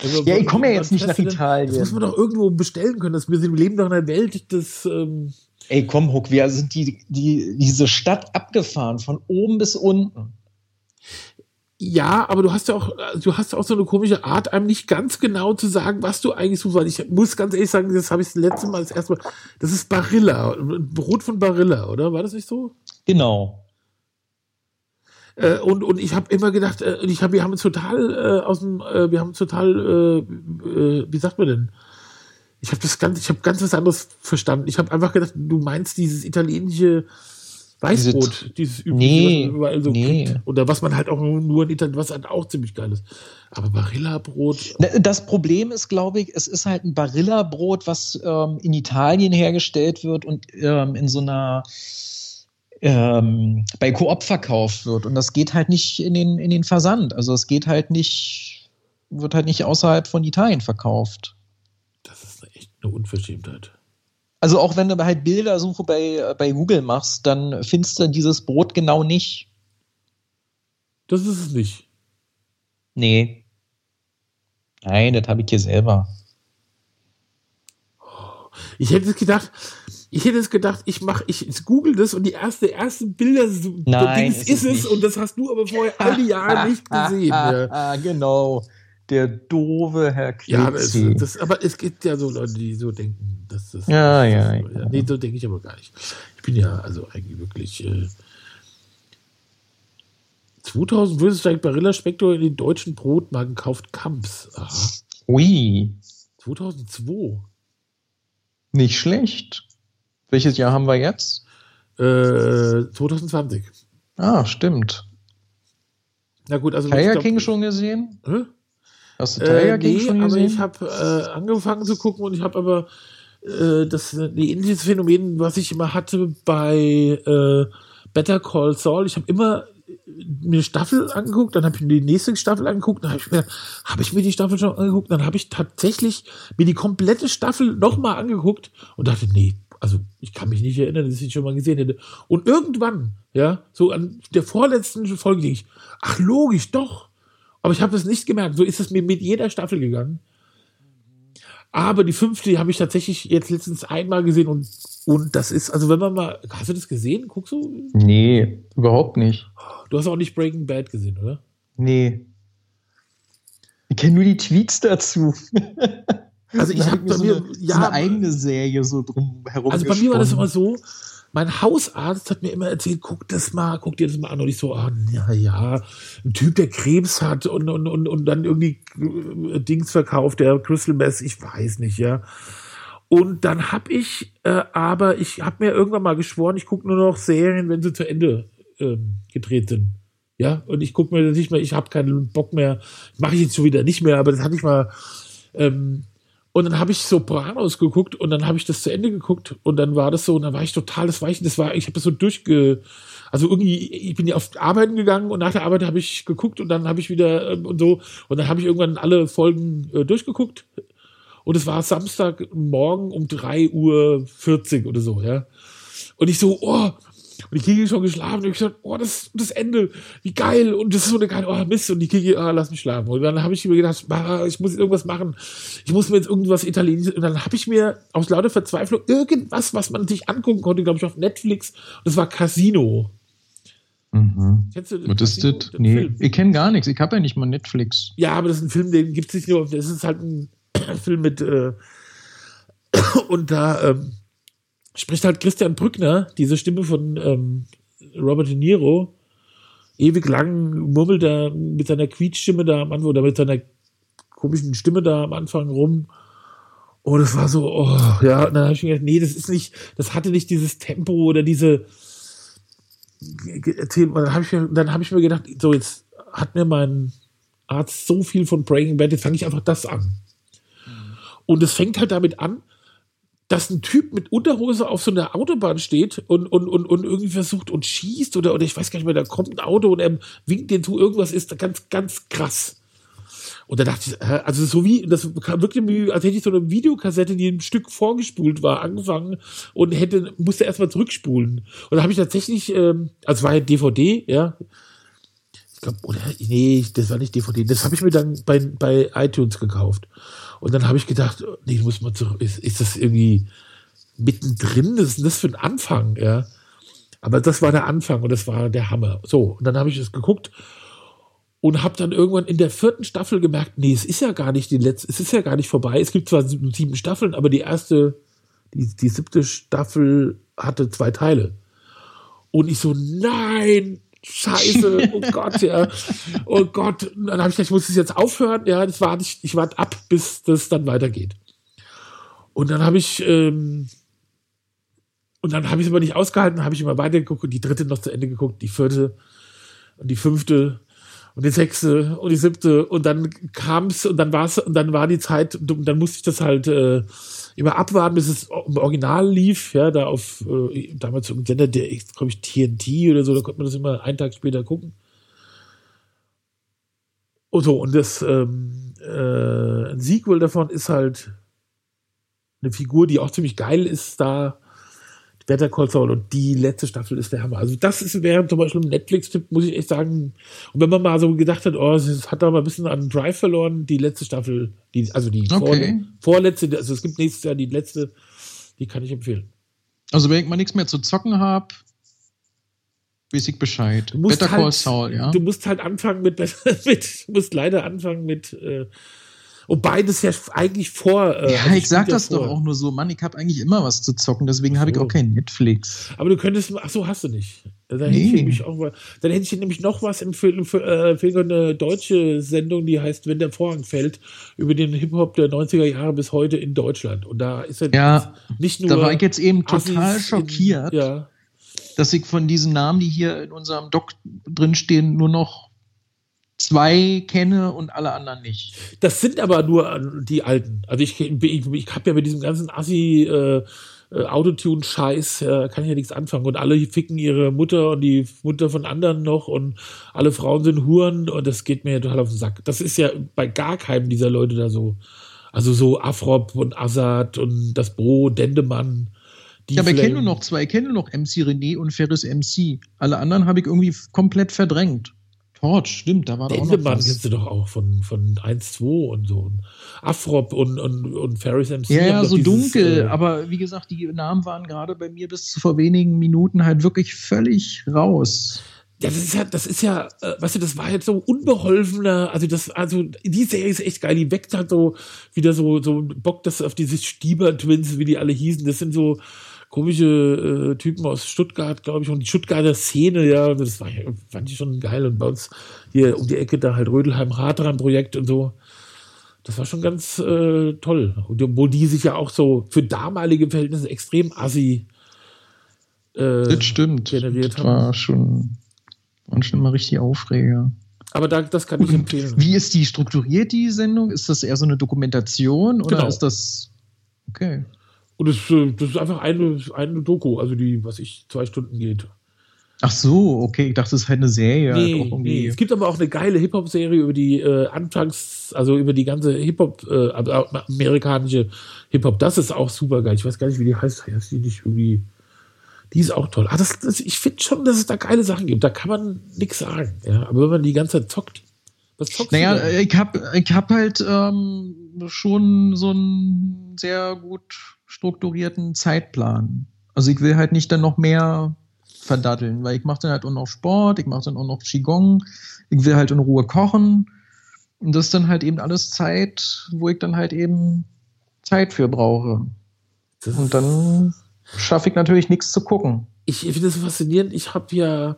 Also, ja, ich komme ja jetzt nicht nach Italien. Das muss man doch irgendwo bestellen können. Das, wir sind, leben doch in einer Welt des. Ähm Ey, komm, Huck, wir sind die, die, diese Stadt abgefahren, von oben bis unten. Ja, aber du hast ja auch, du hast auch so eine komische Art, einem nicht ganz genau zu sagen, was du eigentlich suchst. Weil ich muss ganz ehrlich sagen, das habe ich das letzte Mal das erste Mal. Das ist Barilla, Brot von Barilla, oder? War das nicht so? Genau. Äh, und, und ich habe immer gedacht, äh, ich hab, wir haben uns total äh, aus dem, äh, wir haben total, äh, äh, wie sagt man denn? Ich habe das ganz, ich habe ganz was anderes verstanden. Ich habe einfach gedacht, du meinst dieses italienische Weißbrot, dieses übliche, nee, was überall so nee. Oder was man halt auch nur in Italien, was halt auch ziemlich geil ist. Aber Barilla-Brot. Das Problem ist, glaube ich, es ist halt ein Barilla-Brot, was ähm, in Italien hergestellt wird und ähm, in so einer ähm, bei Coop verkauft wird. Und das geht halt nicht in den, in den Versand. Also es geht halt nicht, wird halt nicht außerhalb von Italien verkauft. Das ist echt eine Unverschämtheit. Also auch wenn du halt Bildersuche bei, bei Google machst, dann findest du dieses Brot genau nicht. Das ist es nicht. Nee. Nein, das habe ich hier selber. Ich hätte gedacht, ich hätte es gedacht, ich mache, ich google das und die erste, erste Bilder, Nein, ist, ist es, und das hast du aber vorher all die Jahre nicht gesehen. ja. genau. Der doofe Herr Klitzi. Ja, das, das, aber es gibt ja so Leute, die so denken, dass das. Ja, das, ja, ja. Nee, so denke ich aber gar nicht. Ich bin ja also eigentlich wirklich. Äh, 2000 würde steigt Barilla Spektor in den deutschen Brotmarken kauft Kamps. Aha. Ui. 2002. Nicht schlecht. Welches Jahr haben wir jetzt? Äh, 2020. Ah, stimmt. Na gut, also. Tiger King schon gesehen? Hä? Hast du Tiger äh, King nee, schon aber gesehen? ich habe äh, angefangen zu gucken und ich habe aber äh, das ähnliches Phänomen, was ich immer hatte bei äh, Better Call Saul. Ich habe immer mir Staffel angeguckt, dann habe ich mir die nächste Staffel angeguckt, dann habe ich mir, habe ich mir die Staffel schon angeguckt, dann habe ich tatsächlich mir die komplette Staffel nochmal angeguckt und dachte, nee, also ich kann mich nicht erinnern, dass ich schon mal gesehen hätte. Und irgendwann, ja, so an der vorletzten Folge denke ich, ach logisch, doch. Aber ich habe es nicht gemerkt. So ist es mir mit jeder Staffel gegangen. Aber die fünfte habe ich tatsächlich jetzt letztens einmal gesehen und, und das ist, also wenn man mal, hast du das gesehen? Guckst du? Nee, überhaupt nicht. Du hast auch nicht Breaking Bad gesehen, oder? Nee. Ich kenne nur die Tweets dazu. Also ich habe bei so mir, eine, ja, so eine eigene Serie so drum herum. Also bei mir war das immer so, mein Hausarzt hat mir immer erzählt, guck das mal, guck dir das mal an. Und ich so, ah, ja, ja, ein Typ, der Krebs hat und, und, und, und dann irgendwie äh, Dings verkauft, der Crystal Mess, ich weiß nicht, ja. Und dann habe ich, äh, aber ich habe mir irgendwann mal geschworen, ich gucke nur noch Serien, wenn sie zu Ende ähm, gedreht sind. Ja, und ich gucke mir das nicht mehr, ich habe keinen Bock mehr, mache ich jetzt schon wieder nicht mehr, aber das hatte ich mal. Ähm, und dann habe ich Sopranos geguckt und dann habe ich das zu Ende geguckt und dann war das so, und dann war ich total das Weichen, das war, ich habe das so durchge, also irgendwie, ich bin ja auf Arbeiten gegangen und nach der Arbeit habe ich geguckt und dann habe ich wieder ähm, und so. Und dann habe ich irgendwann alle Folgen äh, durchgeguckt. Und es war Samstagmorgen um 3.40 Uhr oder so, ja. Und ich so, oh, und die Kiki schon geschlafen. Und ich gesagt, oh, das, das Ende, wie geil. Und das ist so eine geile, oh, Mist. Und die Kiki, ah, lass mich schlafen. Und dann habe ich mir gedacht, ah, ich muss irgendwas machen. Ich muss mir jetzt irgendwas Italienisches. Und dann habe ich mir aus lauter Verzweiflung irgendwas, was man sich angucken konnte, glaube ich, auf Netflix. Und das war Casino. Mhm. Kennst du Was ist das? Nee, Film? ich kenne gar nichts. Ich habe ja nicht mal Netflix. Ja, aber das ist ein Film, den gibt es nicht nur. Das ist halt ein Film mit. Äh, und da. Ähm, spricht halt Christian Brückner, diese Stimme von ähm, Robert De Niro, ewig lang murmelt er mit seiner Quietschstimme da am Anfang oder mit seiner komischen Stimme da am Anfang rum. Oh, das war so, oh, ja, und dann habe ich mir gedacht, nee, das ist nicht, das hatte nicht dieses Tempo oder diese erzählt, dann habe ich, mir, dann hab ich mir gedacht, so, jetzt hat mir mein Arzt so viel von Breaking Bad, jetzt fange ich einfach das an. Und es fängt halt damit an, dass ein Typ mit Unterhose auf so einer Autobahn steht und, und, und, und irgendwie versucht und schießt oder, oder ich weiß gar nicht mehr, da kommt ein Auto und er winkt den zu, irgendwas ist ganz, ganz krass. Und da dachte ich, also so wie, das wirkte mir, als hätte ich so eine Videokassette, die ein Stück vorgespult war, angefangen und hätte, musste erstmal zurückspulen. Und da habe ich tatsächlich, ähm, also war ja DVD, ja. Ich glaube, oder, nee, das war nicht DVD, das habe ich mir dann bei, bei iTunes gekauft. Und dann habe ich gedacht, nee, muss man zurück, ist, ist das irgendwie mittendrin? Was ist das für ein Anfang, ja? Aber das war der Anfang und das war der Hammer. So, und dann habe ich es geguckt. und habe dann irgendwann in der vierten Staffel gemerkt, nee, es ist ja gar nicht die letzte, es ist ja gar nicht vorbei. Es gibt zwar sieben Staffeln, aber die erste, die, die siebte Staffel hatte zwei Teile. Und ich so, nein, Scheiße, oh Gott, ja. Oh Gott. Und dann habe ich gedacht, ich muss es jetzt aufhören. Ja, das warte ich, ich warte ab, bis das dann weitergeht. Und dann habe ich, ähm, und dann habe ich es aber nicht ausgehalten, habe ich immer weitergeguckt und die dritte noch zu Ende geguckt, die vierte und die fünfte und die sechste und die siebte und dann kam es und dann war es und dann war die Zeit und dann musste ich das halt äh, immer abwarten, bis es im Original lief, ja, da auf äh, damals im Sender, der glaube ich TNT oder so, da konnte man das immer einen Tag später gucken. Und so, und das ähm, äh, ein Sequel davon ist halt eine Figur, die auch ziemlich geil ist, da Better Call Saul und die letzte Staffel ist der Hammer. Also das ist während zum Beispiel ein Netflix-Tipp, muss ich echt sagen. Und wenn man mal so gedacht hat, oh, es hat da mal ein bisschen an Drive verloren, die letzte Staffel, die, also die Okay. vor, vorletzte, also es gibt nächstes Jahr die letzte, die kann ich empfehlen. Also wenn ich mal nichts mehr zu zocken habe, weiß ich Bescheid. Better halt, Call Saul, ja. Du musst halt anfangen mit, mit du musst leider anfangen mit, äh, und beides ja eigentlich vor. Äh, ja, also ich sag ja das vor. doch auch nur so, Mann, ich habe eigentlich immer was zu zocken, deswegen habe ich auch kein Netflix. Aber du könntest, ach so, hast du nicht. Dann hätte Nee. ich nämlich auch dann hätte ich nämlich noch was empfehlen für, äh, eine deutsche Sendung, die heißt Wenn der Vorhang fällt, über den Hip-Hop der 90er Jahre bis heute in Deutschland. Und da ist er Ja, nicht nur. Da war ich jetzt eben total Assis schockiert, In, ja. dass ich von diesen Namen, die hier in unserem Doc drinstehen, nur noch zwei kenne und alle anderen nicht. Das sind aber nur äh, die alten. Also ich, ich, ich habe ja mit diesem ganzen Assi äh, äh, Autotune-Scheiß, äh, kann ich ja nichts anfangen. Und alle ficken ihre Mutter und die Mutter von anderen noch und alle Frauen sind Huren und das geht mir ja total auf den Sack. Das ist ja bei gar keinem dieser Leute da so. Also so Afrop und Assad und das Bro, Dendemann. Die Ja, aber ich kenne nur noch zwei, ich kenne nur noch MC René und Ferris MC. Alle anderen habe ich irgendwie komplett verdrängt. Torch, stimmt, da war da auch noch Dendemann was. kennst du doch auch von, von 1, 2 und so. Afrop und, und, und Ferris MC. Ja, ja, so dieses, dunkel, äh, aber wie gesagt, die Namen waren gerade bei mir bis vor wenigen Minuten halt wirklich völlig raus. Ja, das ist ja, das ist ja, äh, weißt du, das war jetzt so unbeholfener, also das, also die Serie ist echt geil, die weckt halt so wieder so, so Bock, das auf diese Stieber-Twins, wie die alle hießen, das sind so komische äh, Typen aus Stuttgart, glaube ich, und die Stuttgarter Szene, ja, das war, fand ich schon geil und bei uns hier um die Ecke da halt Rödelheim-Ratran-Projekt und so. Das war schon ganz äh, toll. Und wo die sich ja auch so für damalige Verhältnisse extrem assi äh, Das stimmt. generiert das haben. war schon, waren schon mal richtig Aufreger. Aber da, das kann ich empfehlen. Wie ist die strukturiert, die Sendung? Ist das eher so eine Dokumentation oder Genau. ist das. Okay. Und das, äh, das ist einfach eine, eine Doku, also die, was ich, zwei Stunden geht. Ach so, okay. Ich dachte, es ist halt eine Serie. nee, auch irgendwie. nee. Es gibt aber auch eine geile Hip-Hop-Serie über die äh, Anfangs, also über die ganze Hip-Hop, äh, amerikanische Hip-Hop. Das ist auch super geil. Ich weiß gar nicht, wie die heißt. Heißt die nicht irgendwie. Die ist auch toll. Ah, das, das, ich finde schon, dass es da geile Sachen gibt. Da kann man nichts sagen. Ja, aber wenn man die ganze Zeit zockt, was zockst Naja, du da? ich habe ich hab halt ähm, schon so einen sehr gut strukturierten Zeitplan. Also ich will halt nicht dann noch mehr verdaddeln, weil ich mache dann halt auch noch Sport, ich mache dann auch noch Qigong, ich will halt in Ruhe kochen. Und das ist dann halt eben alles Zeit, wo ich dann halt eben Zeit für brauche. Das Und dann schaffe ich natürlich nichts zu gucken. ich finde das faszinierend. Ich habe ja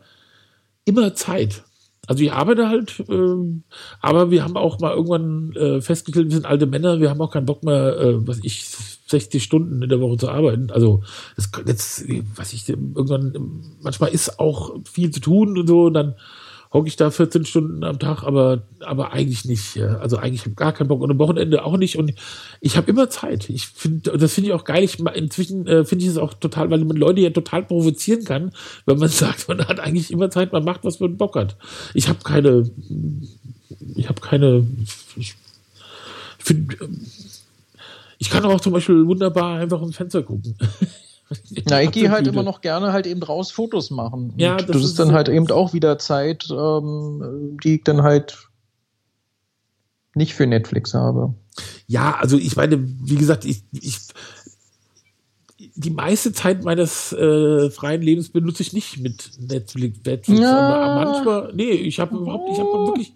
immer Zeit. Also ich arbeite halt, ähm, aber wir haben auch mal irgendwann äh, festgestellt, wir sind alte Männer, wir haben auch keinen Bock mehr, äh, was ich, 60 Stunden in der Woche zu arbeiten. Also das jetzt, was ich, irgendwann, manchmal ist auch viel zu tun und so, und dann hocke ich da 14 Stunden am Tag, aber, aber eigentlich nicht. Also eigentlich hab ich gar keinen Bock und am Wochenende auch nicht. Und ich habe immer Zeit. Ich finde, das finde ich auch geil. Ich, inzwischen äh, finde ich es auch total, weil man Leute ja total provozieren kann, wenn man sagt, man hat eigentlich immer Zeit, man macht, was man Bock hat. Ich habe keine, ich habe keine, ich finde, ich kann auch zum Beispiel wunderbar einfach ins Fenster gucken. Na, ich gehe halt immer noch gerne halt eben raus Fotos machen. Ja, das das, ist ist dann so- halt eben auch wieder Zeit, ähm, die ich dann halt nicht für Netflix habe. Ja, also ich meine, wie gesagt, ich, ich die meiste Zeit meines äh, freien Lebens benutze ich nicht mit Netflix. Netflix Ja. aber manchmal, nee, ich habe überhaupt, ich habe wirklich,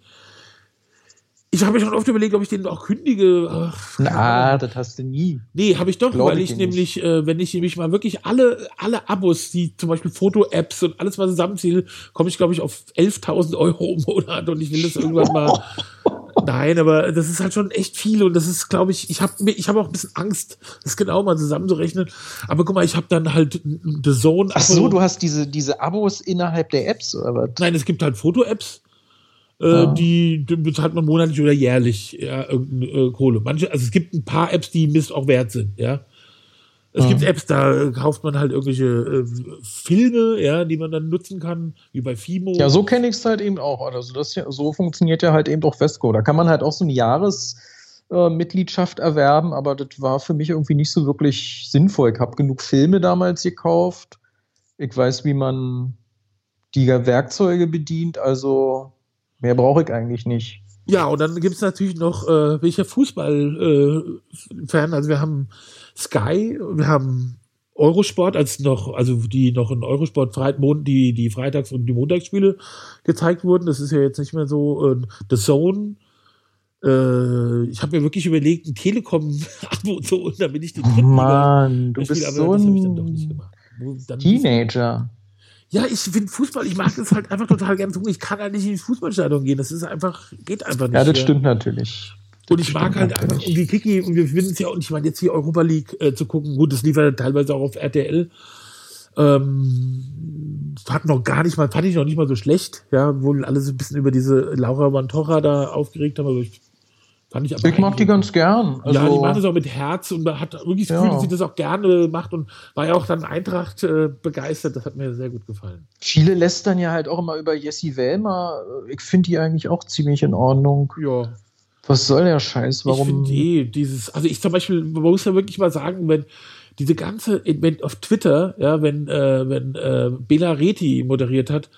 Ich habe mir schon oft überlegt, ob ich den auch kündige. Ach, Na, das hast du nie. Nee, habe ich doch, Glaub weil ich ich nämlich, äh, wenn ich nämlich mal wirklich alle, alle Abos, die zum Beispiel Foto-Apps und alles mal zusammenzähle, komme ich, glaube ich, auf 11.000 Euro im Monat und ich will das irgendwann mal. Nein, aber das ist halt schon echt viel und das ist, glaube ich, ich habe ich hab auch ein bisschen Angst, das genau mal zusammenzurechnen. Aber guck mal, ich habe dann halt The Zone. Ach so, du hast diese, diese Abos innerhalb der Apps oder was? Nein, es gibt halt Foto-Apps, äh, die, die bezahlt man monatlich oder jährlich, ja, irgendeine äh, Kohle. Manche, also es gibt ein paar Apps, die Mist auch wert sind, ja. Es Ah. gibt Apps, da kauft man halt irgendwelche äh, Filme, ja, die man dann nutzen kann, wie bei Fimo. Ja, so kenne ich es halt eben auch. Also das ja, so funktioniert ja halt eben auch Vesco. Da kann man halt auch so eine Jahresmitgliedschaft äh, erwerben, aber das war für mich irgendwie nicht so wirklich sinnvoll. Ich habe genug Filme damals gekauft. Ich weiß, wie man die Werkzeuge bedient, also mehr brauche ich eigentlich nicht. Ja, und dann gibt's natürlich noch, äh, welcher Fußball-Fan, also wir haben Sky, wir haben Eurosport, als noch, also die noch in Eurosport Freit Mon die, die Freitags- und die Montagsspiele gezeigt wurden. Das ist ja jetzt nicht mehr so äh, The Zone. Äh, ich habe mir wirklich überlegt, ein Telekom-Abo zu holen, damit ich die Mann, du bist aber so das hab ich dann doch ein nicht gemacht. Wo dann- Teenager. Ja, ich finde Fußball, ich mag das halt einfach total gern tun. Ich kann halt nicht in die Fußballstadion gehen. Das ist einfach, geht einfach nicht. Ja, das Ja. stimmt natürlich. Und ich mag halt einfach irgendwie Kiki und wir finden es ja auch nicht, ich meine, jetzt die Europa League äh, zu gucken. Gut, das lief ja teilweise auch auf RTL. Ähm, hat noch gar nicht mal, fand ich noch nicht mal so schlecht, ja, wohl alle so ein bisschen über diese Laura Mantocha da aufgeregt haben, aber ich fand ich aber Ich mag die ganz gern. Also, ja, die machen das auch mit Herz und hat wirklich das Ja. Gefühl, dass sie das auch gerne macht und war ja auch dann Eintracht äh, begeistert. Das hat mir sehr gut gefallen. Viele lästern ja halt auch immer über Jessie Wellmer. Ich finde die eigentlich auch ziemlich in Ordnung. Ja. Was soll der Scheiß? Ich Warum? finde eh dieses, also ich zum Beispiel, man muss ja wirklich mal sagen, wenn diese ganze, wenn auf Twitter, ja, wenn, äh, wenn äh, Bela Reti moderiert hat,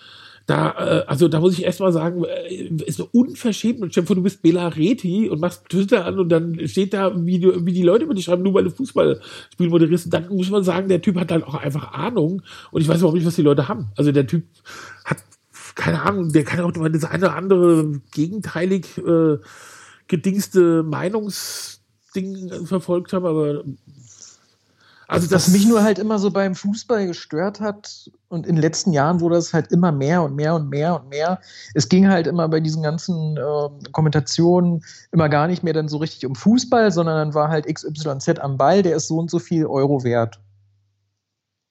da, äh, also da muss ich erst mal sagen, äh, ist eine unverschämt. Stell dir du bist Bela Reti und machst Twitter an und dann steht da, wie, wie die Leute über dich schreiben, nur weil du Fußballspiel moderierst. Dann muss man sagen, der Typ hat halt auch einfach Ahnung und ich weiß überhaupt nicht, was die Leute haben. Also der Typ hat keine Ahnung, der kann auch mal das eine oder andere gegenteilig äh, gedingste Meinungsding verfolgt haben, aber also Was mich nur halt immer so beim Fußball gestört hat, und in den letzten Jahren wurde es halt immer mehr und mehr und mehr und mehr. Es ging halt immer bei diesen ganzen äh, Kommentationen immer gar nicht mehr dann so richtig um Fußball, sondern dann war halt XYZ am Ball, der ist so und so viel Euro wert.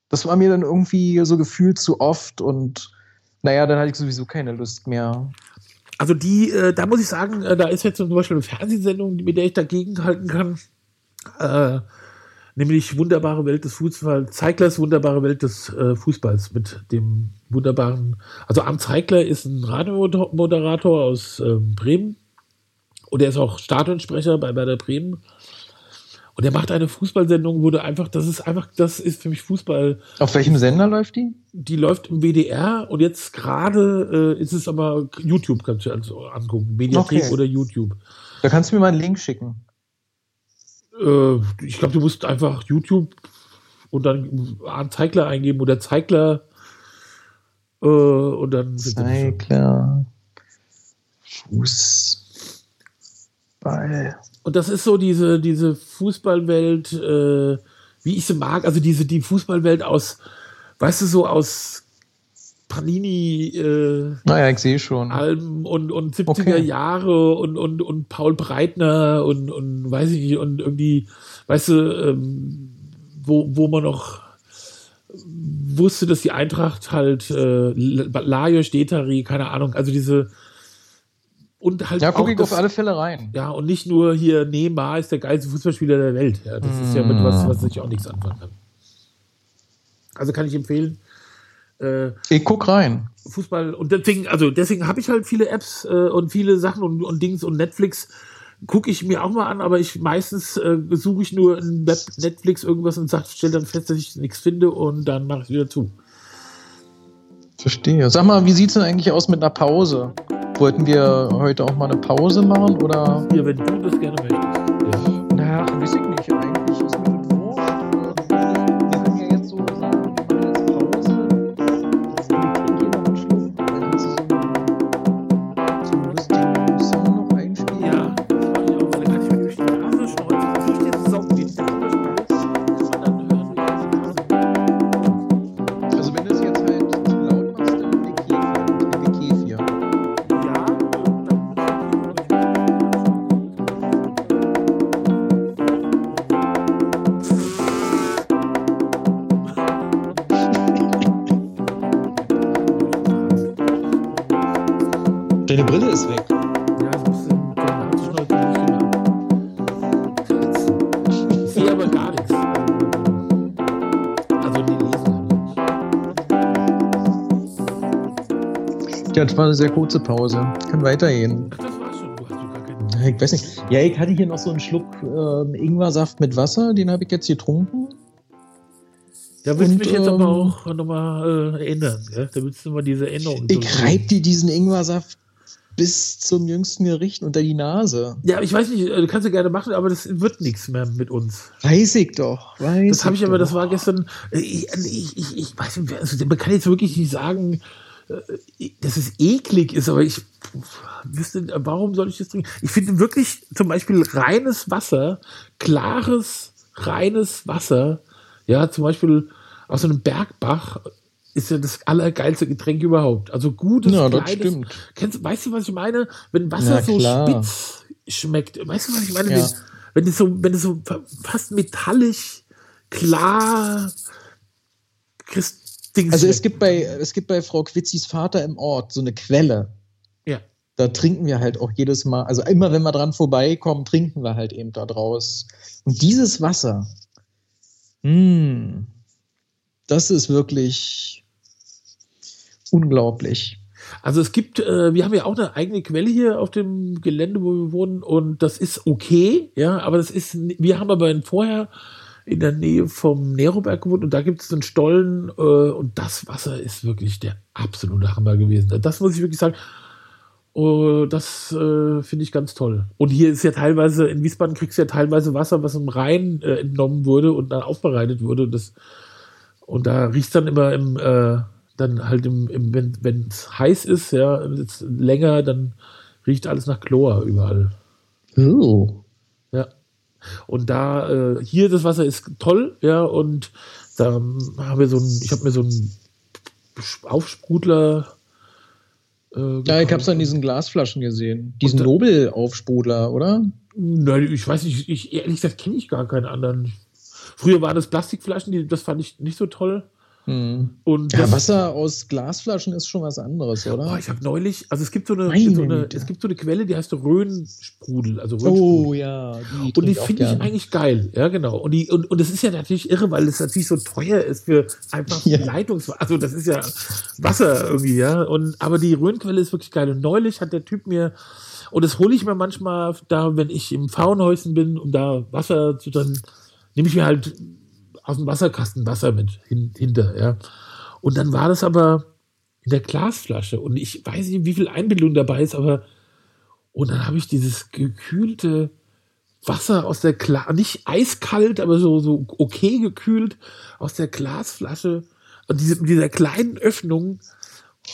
Das war mir dann irgendwie so gefühlt zu oft und naja, dann hatte ich sowieso keine Lust mehr. Also die, äh, da muss ich sagen, äh, da ist jetzt zum Beispiel eine Fernsehsendung, mit der ich dagegen halten kann. Äh, nämlich Wunderbare Welt des Fußballs, Zeiglers Wunderbare Welt des äh, Fußballs mit dem wunderbaren, also Arndt Zeigler ist ein Radiomoderator aus ähm, Bremen und er ist auch Stadionsprecher bei Werder Bremen. Und er macht eine Fußballsendung, wo du einfach, das ist einfach, das ist für mich Fußball, Auf welchem Sender läuft die? die läuft im WDR und jetzt gerade äh, ist es aber YouTube, kannst du also angucken. Mediathek Okay. oder YouTube. Da kannst du mir mal einen Link schicken. Äh, ich glaube, du musst einfach YouTube und dann Arndt Zeigler eingeben oder Zeigler äh, und dann. Zeigler. Fußball. Und das ist so diese, diese Fußballwelt, äh, wie ich sie mag, also diese, die Fußballwelt aus, weißt du, so aus Panini, äh, Naja, ich sehe schon. Alben und, und 70er Okay. Jahre und, und, und Paul Breitner und, und weiß ich nicht, und irgendwie, weißt du, ähm, wo, wo man noch wusste, dass die Eintracht halt äh, Lajos Detari, keine Ahnung, also diese und halt Ja, gucke ich auf das- alle Fälle rein. ja, und nicht nur hier, Neymar ist der geilste Fußballspieler der Welt. Ja, das ist ja mit was, was ich auch nichts anfangen kann. Also kann ich empfehlen. Äh, Ich guck rein. Fußball und deswegen, also deswegen habe ich halt viele Apps äh, und viele Sachen und, und Dings und Netflix gucke ich mir auch mal an, aber ich meistens äh, suche ich nur in Web Netflix irgendwas und sag, stell dann fest, dass ich nichts finde und dann mache ich wieder zu. Verstehe. Sag mal, wie sieht's denn eigentlich aus mit einer Pause? Wollten wir heute auch mal eine Pause machen oder? Hier, wenn du das gerne möchtest. Deine Brille ist weg. Ja, Nasenschnur nicht genau. Ich sehe aber gar nichts. Also die lesen Ja, das war eine sehr kurze Pause. Kann weitergehen. Ach, das war's schon. Du hast doch gar keinen. Ich weiß nicht. Ja, ich hatte hier noch so einen Schluck äh, Ingwersaft mit Wasser, den habe ich jetzt getrunken. Da willst du mich jetzt aber ähm, auch nochmal äh, erinnern. Gell? Da willst du mal diese Erinnerung. Ich reib dir diesen Ingwersaft bis zum jüngsten Gericht unter die Nase. Ja, ich weiß nicht, äh, kannst du gerne machen, aber das wird nichts mehr mit uns. Weiß ich doch. Weiß Das habe ich aber, doch. das war gestern, äh, ich, ich, ich, ich weiß nicht, also man kann jetzt wirklich nicht sagen, äh, dass es eklig ist, aber ich wüsste, warum soll ich das trinken? Ich finde wirklich zum Beispiel reines Wasser, klares, reines Wasser, ja, zum Beispiel aus einem Bergbach, ist ja das allergeilste Getränk überhaupt. Also gutes, Ja, das kleines. stimmt. Kennst, weißt du, was ich meine? Wenn Wasser so spitz schmeckt, weißt du, was ich meine? Ja. Wenn, wenn es so, wenn es so fast metallisch, klar, Christ Dings Also es gibt bei es gibt bei Frau Quitzis Vater im Ort so eine Quelle. ja. Da trinken wir halt auch jedes Mal, also immer wenn wir dran vorbeikommen, trinken wir halt eben da draus. Und dieses Wasser, mh, das ist wirklich unglaublich. Also es gibt, äh, wir haben ja auch eine eigene Quelle hier auf dem Gelände, wo wir wohnen, und das ist okay, ja, aber das ist, wir haben aber vorher in der Nähe vom Neroberg gewohnt und da gibt es einen Stollen äh, und das Wasser ist wirklich der absolute Hammer gewesen. Das muss ich wirklich sagen. Oh, das äh, finde ich ganz toll. Und hier ist ja teilweise, in Wiesbaden kriegst du ja teilweise Wasser, was im Rhein äh, entnommen wurde und dann aufbereitet wurde. Und, das, und da riecht dann immer im, äh, dann halt im, im wenn es heiß ist, ja, jetzt länger, dann riecht alles nach Chlor überall. Oh. Ja. Und da, äh, hier das Wasser ist toll, ja, und da haben wir so ein, ich habe mir so einen Aufsprudler. Äh, Ja, ich habe es an diesen Glasflaschen gesehen. Diesen Nobel-Aufsprudler, oder? Nein, ich weiß nicht, ich, ehrlich gesagt kenne ich gar keinen anderen. Früher waren das Plastikflaschen, die, das fand ich nicht so toll. Hm. Und Ja, Wasser aus Glasflaschen ist schon was anderes, oder? Oh, ich habe neulich, also es gibt so eine, so eine es gibt so eine Quelle, die heißt Rhönsprudel, also oh Rhönsprudel. ja. Die Und die finde ich eigentlich geil, ja genau. Und die und, und das ist ja natürlich irre, weil es natürlich so teuer ist für einfach Ja. Leitungswasser. Also das ist ja Wasser irgendwie, ja. Und aber die Rhönquelle ist wirklich geil. Und neulich hat der Typ mir und das hole ich mir manchmal da, wenn ich im Frauenhäuschen bin, um da Wasser zu dann nehme ich mir halt aus dem Wasserkasten Wasser mit hin, hinter, ja. Und dann war das aber in der Glasflasche und ich weiß nicht, wie viel Einbildung dabei ist, aber und dann habe ich dieses gekühlte Wasser aus der Glas, nicht eiskalt, aber so, so okay gekühlt aus der Glasflasche und diese, dieser kleinen Öffnung.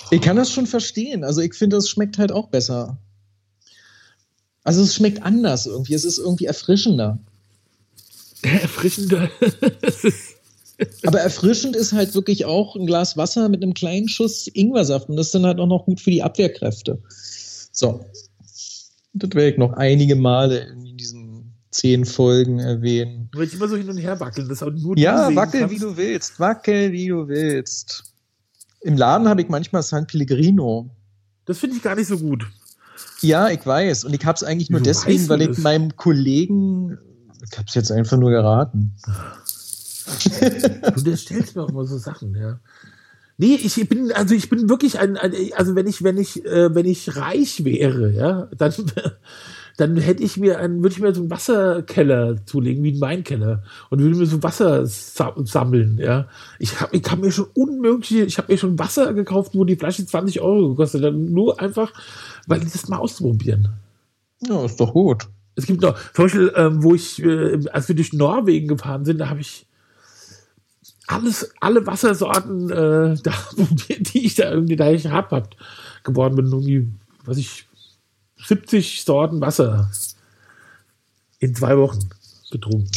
Ich kann das schon verstehen. Also ich finde, es schmeckt halt auch besser. Also es schmeckt anders irgendwie. Es ist irgendwie erfrischender. Erfrischender. Aber erfrischend ist halt wirklich auch ein Glas Wasser mit einem kleinen Schuss Ingwersaft. Und das ist dann halt auch noch gut für die Abwehrkräfte. So. Das werde ich noch einige Male in diesen zehn Folgen erwähnen. Weil ich immer so hin und her wackeln, das auch nur du Ja, wackel kannst. wie du willst. Wackel wie du willst. Im Laden habe ich manchmal San Pellegrino. Das finde ich gar nicht so gut. Ja, ich weiß. Und ich habe es eigentlich nur Wieso deswegen, du weil ich meinem Kollegen, ich habe es jetzt einfach nur geraten. Du, stellst mir auch immer so Sachen, ja. Nee, ich bin, also ich bin wirklich ein, ein also wenn ich, wenn ich, äh, wenn ich reich wäre, ja, dann, dann hätte ich mir einen, würde ich mir so einen Wasserkeller zulegen, wie einen Weinkeller und würde mir so Wasser sa sammeln, ja. Ich habe ich hab mir schon unmögliche, ich habe mir schon Wasser gekauft, wo die Flasche 20 Euro gekostet hat, nur einfach, weil ich das mal auszuprobieren. Ja, ist doch gut. Es gibt noch, zum Beispiel, ähm, wo ich, äh, als wir durch Norwegen gefahren sind, da habe ich alles, alle Wassersorten, äh, da, probiert, die ich da irgendwie da ich hab, hab geworden bin, irgendwie, was ich, 70 Sorten Wasser in zwei Wochen getrunken.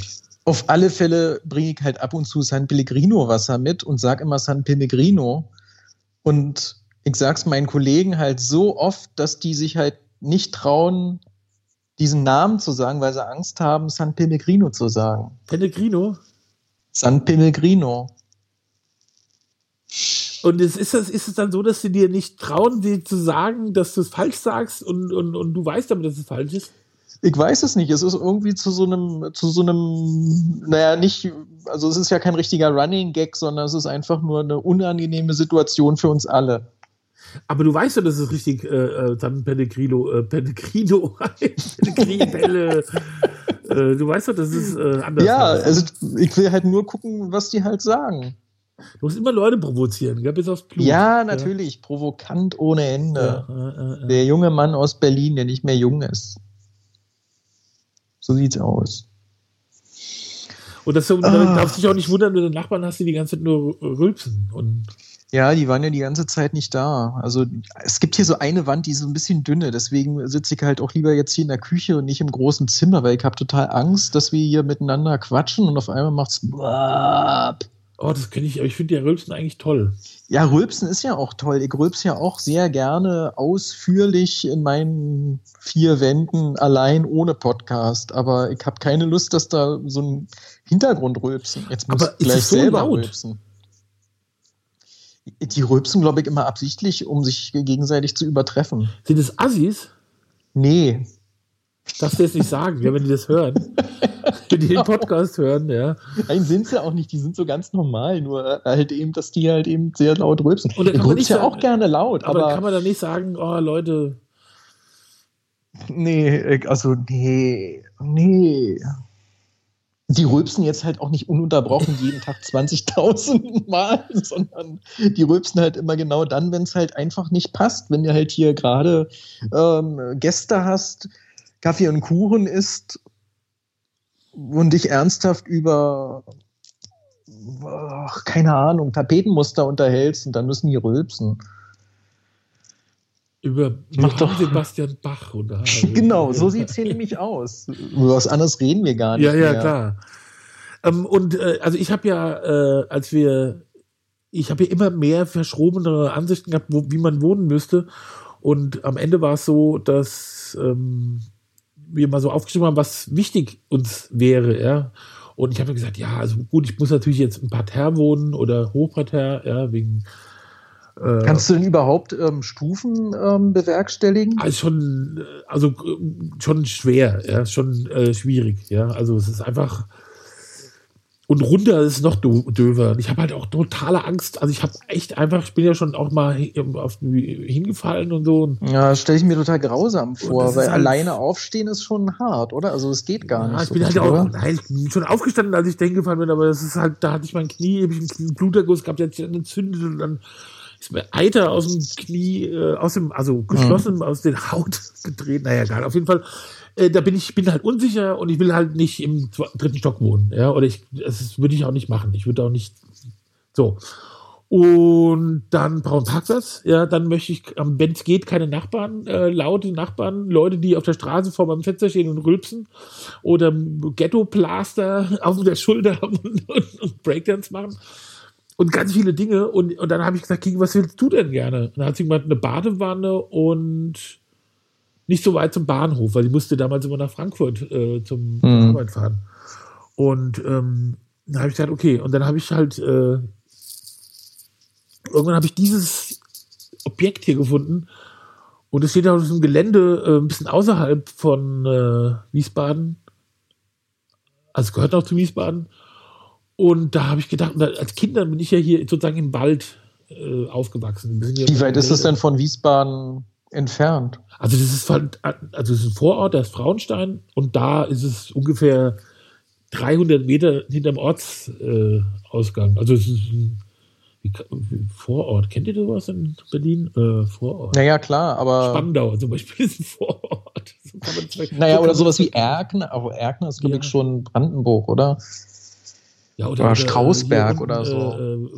Auf alle Fälle bringe ich halt ab und zu San Pellegrino Wasser mit und sag immer San Pellegrino. Und ich sag's meinen Kollegen halt so oft, dass die sich halt nicht trauen, diesen Namen zu sagen, weil sie Angst haben, San Pellegrino zu sagen. Pellegrino? San Pellegrino. Und es ist, es ist es dann so, dass sie dir nicht trauen, dir zu sagen, dass du es falsch sagst und, und, und du weißt damit, dass es falsch ist? Ich weiß es nicht. Es ist irgendwie zu so einem, zu so einem, naja, nicht, also es ist ja kein richtiger Running Gag, sondern es ist einfach nur eine unangenehme Situation für uns alle. Aber du weißt ja, dass es richtig äh, äh dann Pellegrino, äh, Pellegrino, Pellegrino, äh, du weißt doch, dass es äh, anders Ja, heißt. also ich will halt nur gucken, was die halt sagen. Du musst immer Leute provozieren, gell, bis aufs Blut. Ja, natürlich, ja. provokant ohne Ende. Ja, äh, der junge Mann aus Berlin, der nicht mehr jung ist. So sieht's aus. Und das, ah. darfst dich auch nicht wundern, wenn du Nachbarn hast, die die ganze Zeit nur rülpsen. Und ja, die waren ja die ganze Zeit nicht da. Also es gibt hier so eine Wand, die ist so ein bisschen dünne. Deswegen sitze ich halt auch lieber jetzt hier in der Küche und nicht im großen Zimmer, weil ich habe total Angst, dass wir hier miteinander quatschen und auf einmal macht's. Oh, das kenne ich, aber ich finde ja Rülpsen eigentlich toll. Ja, Rülpsen ist ja auch toll. Ich rülpse ja auch sehr gerne ausführlich in meinen vier Wänden allein ohne Podcast. Aber ich habe keine Lust, dass da so ein Hintergrund rülpsen. Jetzt muss aber ich gleich so selber laut? rülpsen. Die rülpsen, glaube ich, immer absichtlich, um sich gegenseitig zu übertreffen. Sind es Assis? Nee. Darfst du jetzt nicht sagen, wenn die das hören. wenn die den Podcast hören, ja. Nein, sind sie auch nicht, die sind so ganz normal, nur halt eben, dass die halt eben sehr laut rülpsen. Und kann man nicht ja auch gerne laut, aber, aber kann man da nicht sagen, oh Leute. Nee, also nee, nee die rülpsen jetzt halt auch nicht ununterbrochen jeden Tag 20.000 Mal, sondern die rülpsen halt immer genau dann, wenn es halt einfach nicht passt. Wenn du halt hier gerade ähm, Gäste hast, Kaffee und Kuchen isst und dich ernsthaft über, ach, keine Ahnung, Tapetenmuster unterhältst und dann müssen die rülpsen. Über Mach doch. Sebastian Bach oder Genau, so sieht es hier nämlich aus. Über was anderes reden wir gar nicht. Ja, ja, mehr. klar. Ähm, und äh, also ich habe ja, äh, als wir, ich habe ja immer mehr verschrobene Ansichten gehabt, wo, wie man wohnen müsste. Und am Ende war es so, dass ähm, wir mal so aufgeschrieben haben, was wichtig uns wäre, ja. Und ich habe mir gesagt, ja, also gut, ich muss natürlich jetzt im Parterre wohnen oder Hochparterre, ja, wegen Kannst du denn überhaupt ähm, Stufen ähm, bewerkstelligen? Also schon, äh, also äh, schon schwer, ja, schon äh, schwierig, ja. Also es ist einfach und runter ist noch döver. Ich habe halt auch totale Angst. Also ich habe echt einfach, ich bin ja schon auch mal auf, hingefallen und so. Ja, stelle ich mir total grausam vor, weil halt alleine aufstehen ist schon hart, oder? Also es geht gar ja, nicht. Ich so bin halt auch, nein, ich bin schon aufgestanden, als ich da hingefallen bin, aber das ist halt, da hatte ich mein Knie, habe ich einen Bluterguss gehabt, der hat sich entzündet und dann ist mir Eiter aus dem Knie, äh, aus dem, also geschlossen, mhm. aus der Haut gedreht. Naja, egal. Auf jeden Fall, äh, da bin ich, bin halt unsicher und ich will halt nicht im dritten Stock wohnen. Ja, oder ich, das würde ich auch nicht machen. Ich würde auch nicht, so. Und dann brauche ich Parkplatz. Ja, dann möchte ich, wenn es geht, keine Nachbarn, äh, laute Nachbarn, Leute, die auf der Straße vor meinem Fenster stehen und rülpsen oder Ghetto-Plaster auf der Schulter und, und Breakdance machen und ganz viele Dinge. Und, und dann habe ich gesagt, King, was willst du denn gerne? Und dann hat sie gemeint, eine Badewanne und nicht so weit zum Bahnhof, weil die musste damals immer nach Frankfurt äh, zum mhm. Arbeit fahren. Und ähm, dann habe ich gesagt, okay, und dann habe ich halt äh, irgendwann habe ich dieses Objekt hier gefunden und es steht auf einem Gelände äh, ein bisschen außerhalb von äh, Wiesbaden. Also gehört noch zu Wiesbaden. Und da habe ich gedacht, als Kind bin ich ja hier sozusagen im Wald äh, aufgewachsen. Wie weit ist es denn von Wiesbaden entfernt? Also das ist also das ist ein Vorort, da ist Frauenstein und da ist es ungefähr 300 Meter hinterm Ortsausgang. Äh, also es ist ein Vorort. Kennt ihr sowas in Berlin? Äh, Vorort. Naja, klar, aber. Spandau zum Beispiel ist ein Vorort. So naja, so oder sowas wie Erkner, aber Erkner ist, glaube ja. ich, schon Brandenburg, oder? Ja, oder, oder Strausberg oder, oder so. Äh,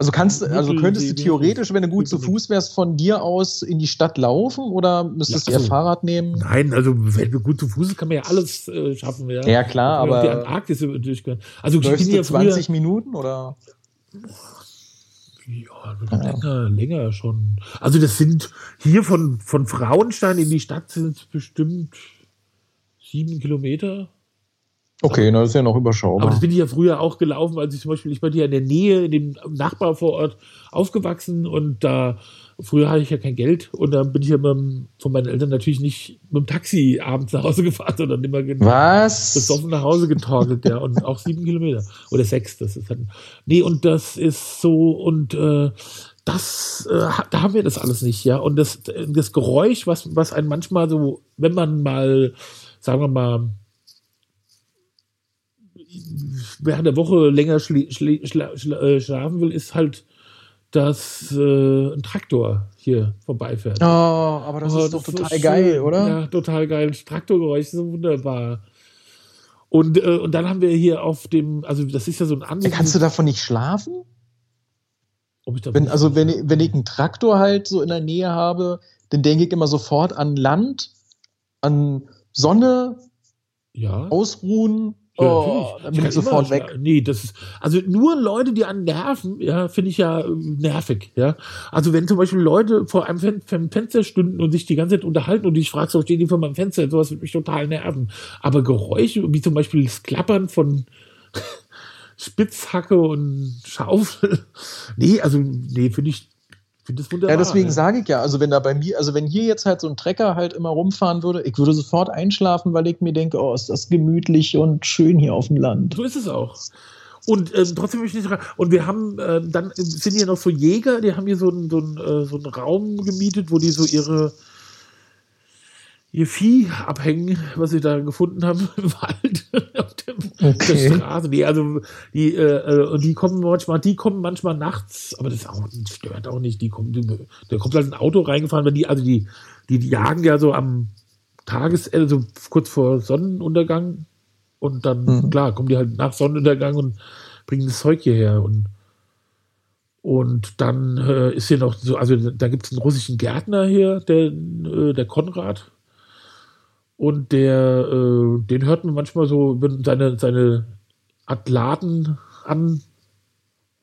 also kannst also könntest du theoretisch, wenn du gut zu Fuß wärst, von dir aus in die Stadt laufen oder müsstest ja, also, du ihr Fahrrad nehmen? Nein, also wenn du gut zu Fuß ist, kann man ja alles äh, schaffen. Ja, ja klar, aber die Antarktis durchgehen. Also läufst du ja 20 früher, Minuten oder? Ja, länger, länger schon. Also das sind hier von, von Frauenstein in die Stadt sind es bestimmt sieben Kilometer. Okay, na, das ist ja noch überschaubar. Aber das bin ich ja früher auch gelaufen, als ich zum Beispiel, ich bin hier in der Nähe, in dem Nachbarvorort aufgewachsen und da, früher hatte ich ja kein Geld und dann bin ich ja mit, von meinen Eltern natürlich nicht mit dem Taxi abends nach Hause gefahren, sondern immer Was? besoffen nach Hause getorkelt, ja, und auch sieben Kilometer oder sechs, das ist halt, nee, und das ist so und, äh, das, äh, da haben wir das alles nicht, ja. Und das, das Geräusch, was, was einen manchmal so, wenn man mal, sagen wir mal, während der Woche länger schla schla schla äh, schlafen will, ist halt, dass äh, ein Traktor hier vorbeifährt. Oh, aber das oh, ist doch das total ist geil, schön. oder? Ja, total geil. Traktorgeräusch ist so wunderbar. Und, äh, und dann haben wir hier auf dem, also das ist ja so ein anderes. Kannst du davon nicht schlafen? wenn, also wenn, ich, wenn ich einen Traktor halt so in der Nähe habe, dann denke ich immer sofort an Land, an Sonne, ja. Ausruhen Oh, dann bin ich sofort weg. Nee, das ist, also nur Leute, die an nerven, ja, finde ich ja ähm, nervig, ja. Also wenn zum Beispiel Leute vor einem Fen Fenster stünden und sich die ganze Zeit unterhalten und ich frage so, stehen die vor meinem Fenster, sowas würde mich total nerven. Aber Geräusche, wie zum Beispiel das Klappern von Spitzhacke und Schaufel, nee, also, nee, finde ich, finde das wunderbar. Ja, deswegen sage ich ja, also wenn da bei mir, also wenn hier jetzt halt so ein Trecker halt immer rumfahren würde, ich würde sofort einschlafen, weil ich mir denke, oh, ist das gemütlich und schön hier auf dem Land. So ist es auch. Und ähm, trotzdem möchte ich nicht Und wir haben, äh, dann sind hier noch so Jäger, die haben hier so einen so äh, so einen Raum gemietet, wo die so ihre ihr Vieh abhängen, was sie da gefunden haben im Wald auf dem, okay. der Straße. Nee, also die, äh, die kommen manchmal, die kommen manchmal nachts, aber das, auch, stört auch nicht. Die kommen, die, da kommt halt ein Auto reingefahren, weil die, also die, die, die jagen ja so am Tagesende, so kurz vor Sonnenuntergang und dann, mhm. klar, kommen die halt nach Sonnenuntergang und bringen das Zeug hierher und und dann äh, ist hier noch so, also da gibt es einen russischen Gärtner hier, der, äh, der Konrad, und der, äh, den hört man manchmal so seine, seine Atlaten anschreien.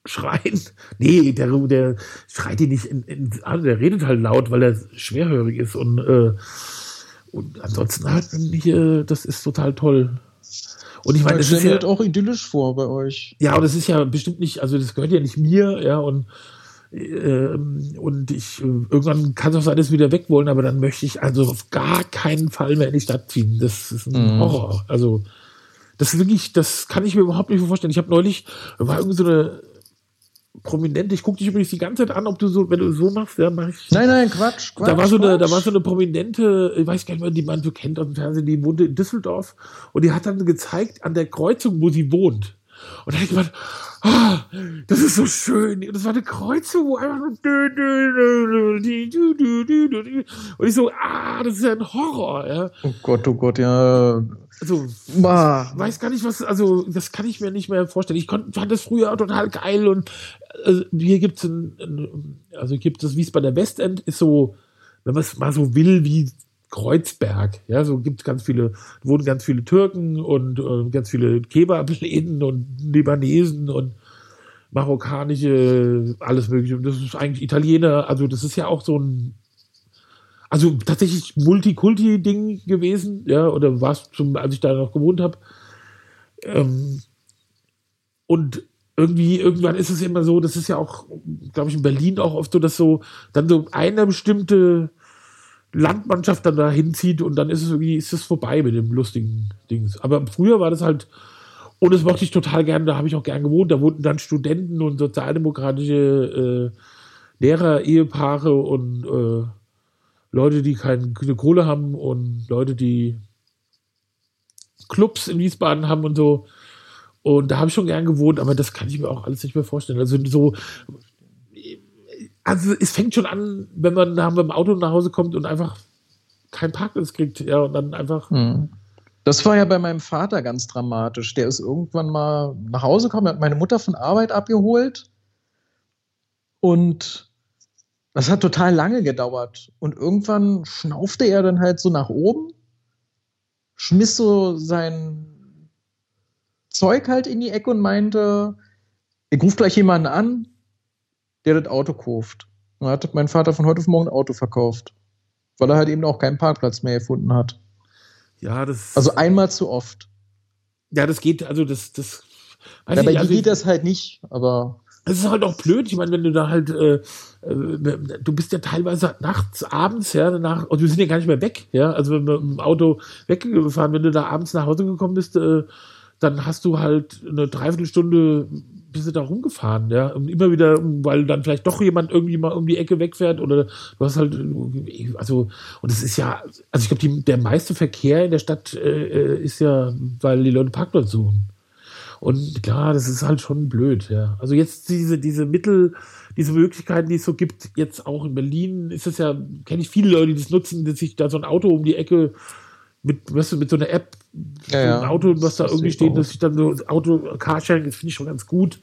Nee, der, der schreit die nicht in, in, an, der redet halt laut, weil er schwerhörig ist und, äh, und ansonsten halt hier, das ist total toll. Und ich meine, das ist ja halt auch idyllisch vor bei euch. Ja, und das ist ja bestimmt nicht, also das gehört ja nicht mir, ja, und und ich, irgendwann kann es auch sein, dass wir wieder weg wollen, aber dann möchte ich also auf gar keinen Fall mehr in die Stadt ziehen. Das ist ein mhm. Horror. Also, das ist wirklich, das kann ich mir überhaupt nicht vorstellen. Ich habe neulich, war irgendwie so eine Prominente, ich gucke dich übrigens die ganze Zeit an, ob du so, wenn du so machst, ja, mach ich. Nein, nein, Quatsch, Quatsch. Da war so Quatsch. eine, da war so eine Prominente, ich weiß gar nicht mehr, die man so kennt aus dem Fernsehen, die wohnte in Düsseldorf und die hat dann gezeigt an der Kreuzung, wo sie wohnt. Und da habe ich gedacht, ah, das ist so schön. Und das war eine Kreuzung, wo einfach und ich so, ah, das ist ja ein Horror, ja. Oh Gott, oh Gott, ja. Also, bah. weiß gar nicht, was, also, das kann ich mir nicht mehr vorstellen. Ich konnte, fand das früher total geil und also, hier gibt's ein, ein, also gibt es, wie es bei der Westend ist so, wenn man es mal so will, wie Kreuzberg. Ja, so gibt ganz viele, wohnen ganz viele Türken und äh, ganz viele Kebabläden und Libanesen und marokkanische, alles mögliche. Und das ist eigentlich Italiener, also das ist ja auch so ein, also tatsächlich Multikulti-Ding gewesen, ja, oder war es als ich da noch gewohnt habe. Ähm, und irgendwie, irgendwann ist es immer so, das ist ja auch, glaube ich, in Berlin auch oft so, dass so dann so eine bestimmte Landmannschaft dann da hinzieht und dann ist es irgendwie, ist es vorbei mit dem lustigen Dings. Aber früher war das halt, und das mochte ich total gern, da habe ich auch gern gewohnt, da wohnten dann Studenten und sozialdemokratische äh, Lehrer, Ehepaare und äh, Leute, die keine Kohle haben und Leute, die Clubs in Wiesbaden haben und so. Und da habe ich schon gern gewohnt, aber das kann ich mir auch alles nicht mehr vorstellen. Also so also es fängt schon an, wenn man nach dem Auto nach Hause kommt und einfach keinen Parkplatz kriegt, ja, und dann einfach. Hm. Das war ja bei meinem Vater ganz dramatisch. Der ist irgendwann mal nach Hause gekommen, hat meine Mutter von Arbeit abgeholt und das hat total lange gedauert. Und irgendwann schnaufte er dann halt so nach oben, schmiss so sein Zeug halt in die Ecke und meinte, ich rufe gleich jemanden an, der das Auto kauft. Dann hat mein Vater von heute auf morgen ein Auto verkauft. Weil er halt eben auch keinen Parkplatz mehr gefunden hat. Ja, das. Also einmal zu oft. Ja, das geht, also das, das. Weiß ja, bei also, geht das halt nicht, aber. Es ist halt auch blöd. Ich meine, wenn du da halt, äh, äh, du bist ja teilweise nachts, abends, ja, nach, und wir sind ja gar nicht mehr weg, ja. Also wenn wir im Auto weggefahren, wenn du da abends nach Hause gekommen bist, äh, dann hast du halt eine Dreiviertelstunde bist du da rumgefahren, ja. Und immer wieder, weil dann vielleicht doch jemand irgendwie mal um die Ecke wegfährt oder du hast halt, also, und es ist ja, also ich glaube, der meiste Verkehr in der Stadt äh, äh, ist ja, weil die Leute Parkplatz suchen. Und klar, das ist halt schon blöd, ja. Also jetzt diese, diese Mittel, diese Möglichkeiten, die es so gibt, jetzt auch in Berlin, ist es ja, kenne ich viele Leute, die das nutzen, dass sich da so ein Auto um die Ecke mit, weißt du, mit so einer App, ja, so ein Auto, was da irgendwie steht, dass ich dann so Auto, Carsharing, das finde ich schon ganz gut.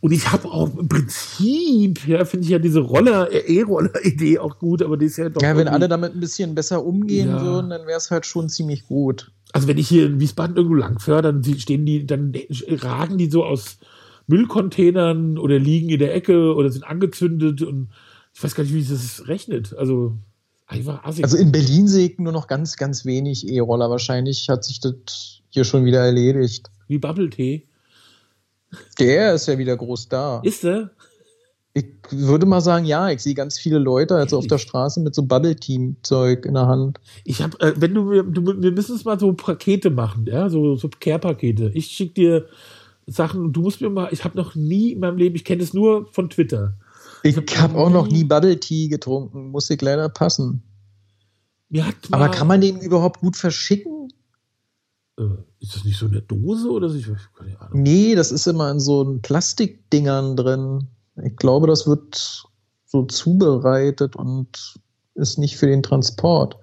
Und ich habe auch im Prinzip, ja, finde ich ja diese Roller, E-Roller-Idee auch gut, aber die ist ja doch. Ja, wenn alle damit ein bisschen besser umgehen ja. würden, dann wäre es halt schon ziemlich gut. Also wenn ich hier in Wiesbaden irgendwo langfahre, dann stehen die, dann ragen die so aus Müllcontainern oder liegen in der Ecke oder sind angezündet und ich weiß gar nicht, wie sich das rechnet. Also einfach assig. Also in Berlin sehe ich nur noch ganz, ganz wenig E-Roller. Wahrscheinlich hat sich das hier schon wieder erledigt. Wie Bubble Tea. Der ist ja wieder groß da. Ist er? Ich würde mal sagen, ja, ich sehe ganz viele Leute also auf der Straße mit so Bubble-Team-Zeug in der Hand. Ich habe, äh, wenn du, du, wir müssen es mal so Pakete machen, ja, so, so Care-Pakete. Ich schicke dir Sachen und du musst mir mal, ich habe noch nie in meinem Leben, ich kenne es nur von Twitter. Ich habe hab auch noch nie Bubble Tea getrunken, muss ich leider passen. Aber kann man den überhaupt gut verschicken? Äh, ist das nicht so eine Dose oder so? Ich weiß keine Ahnung. Nee, das ist immer in so Plastikdingern drin. Ich glaube, das wird so zubereitet und ist nicht für den Transport.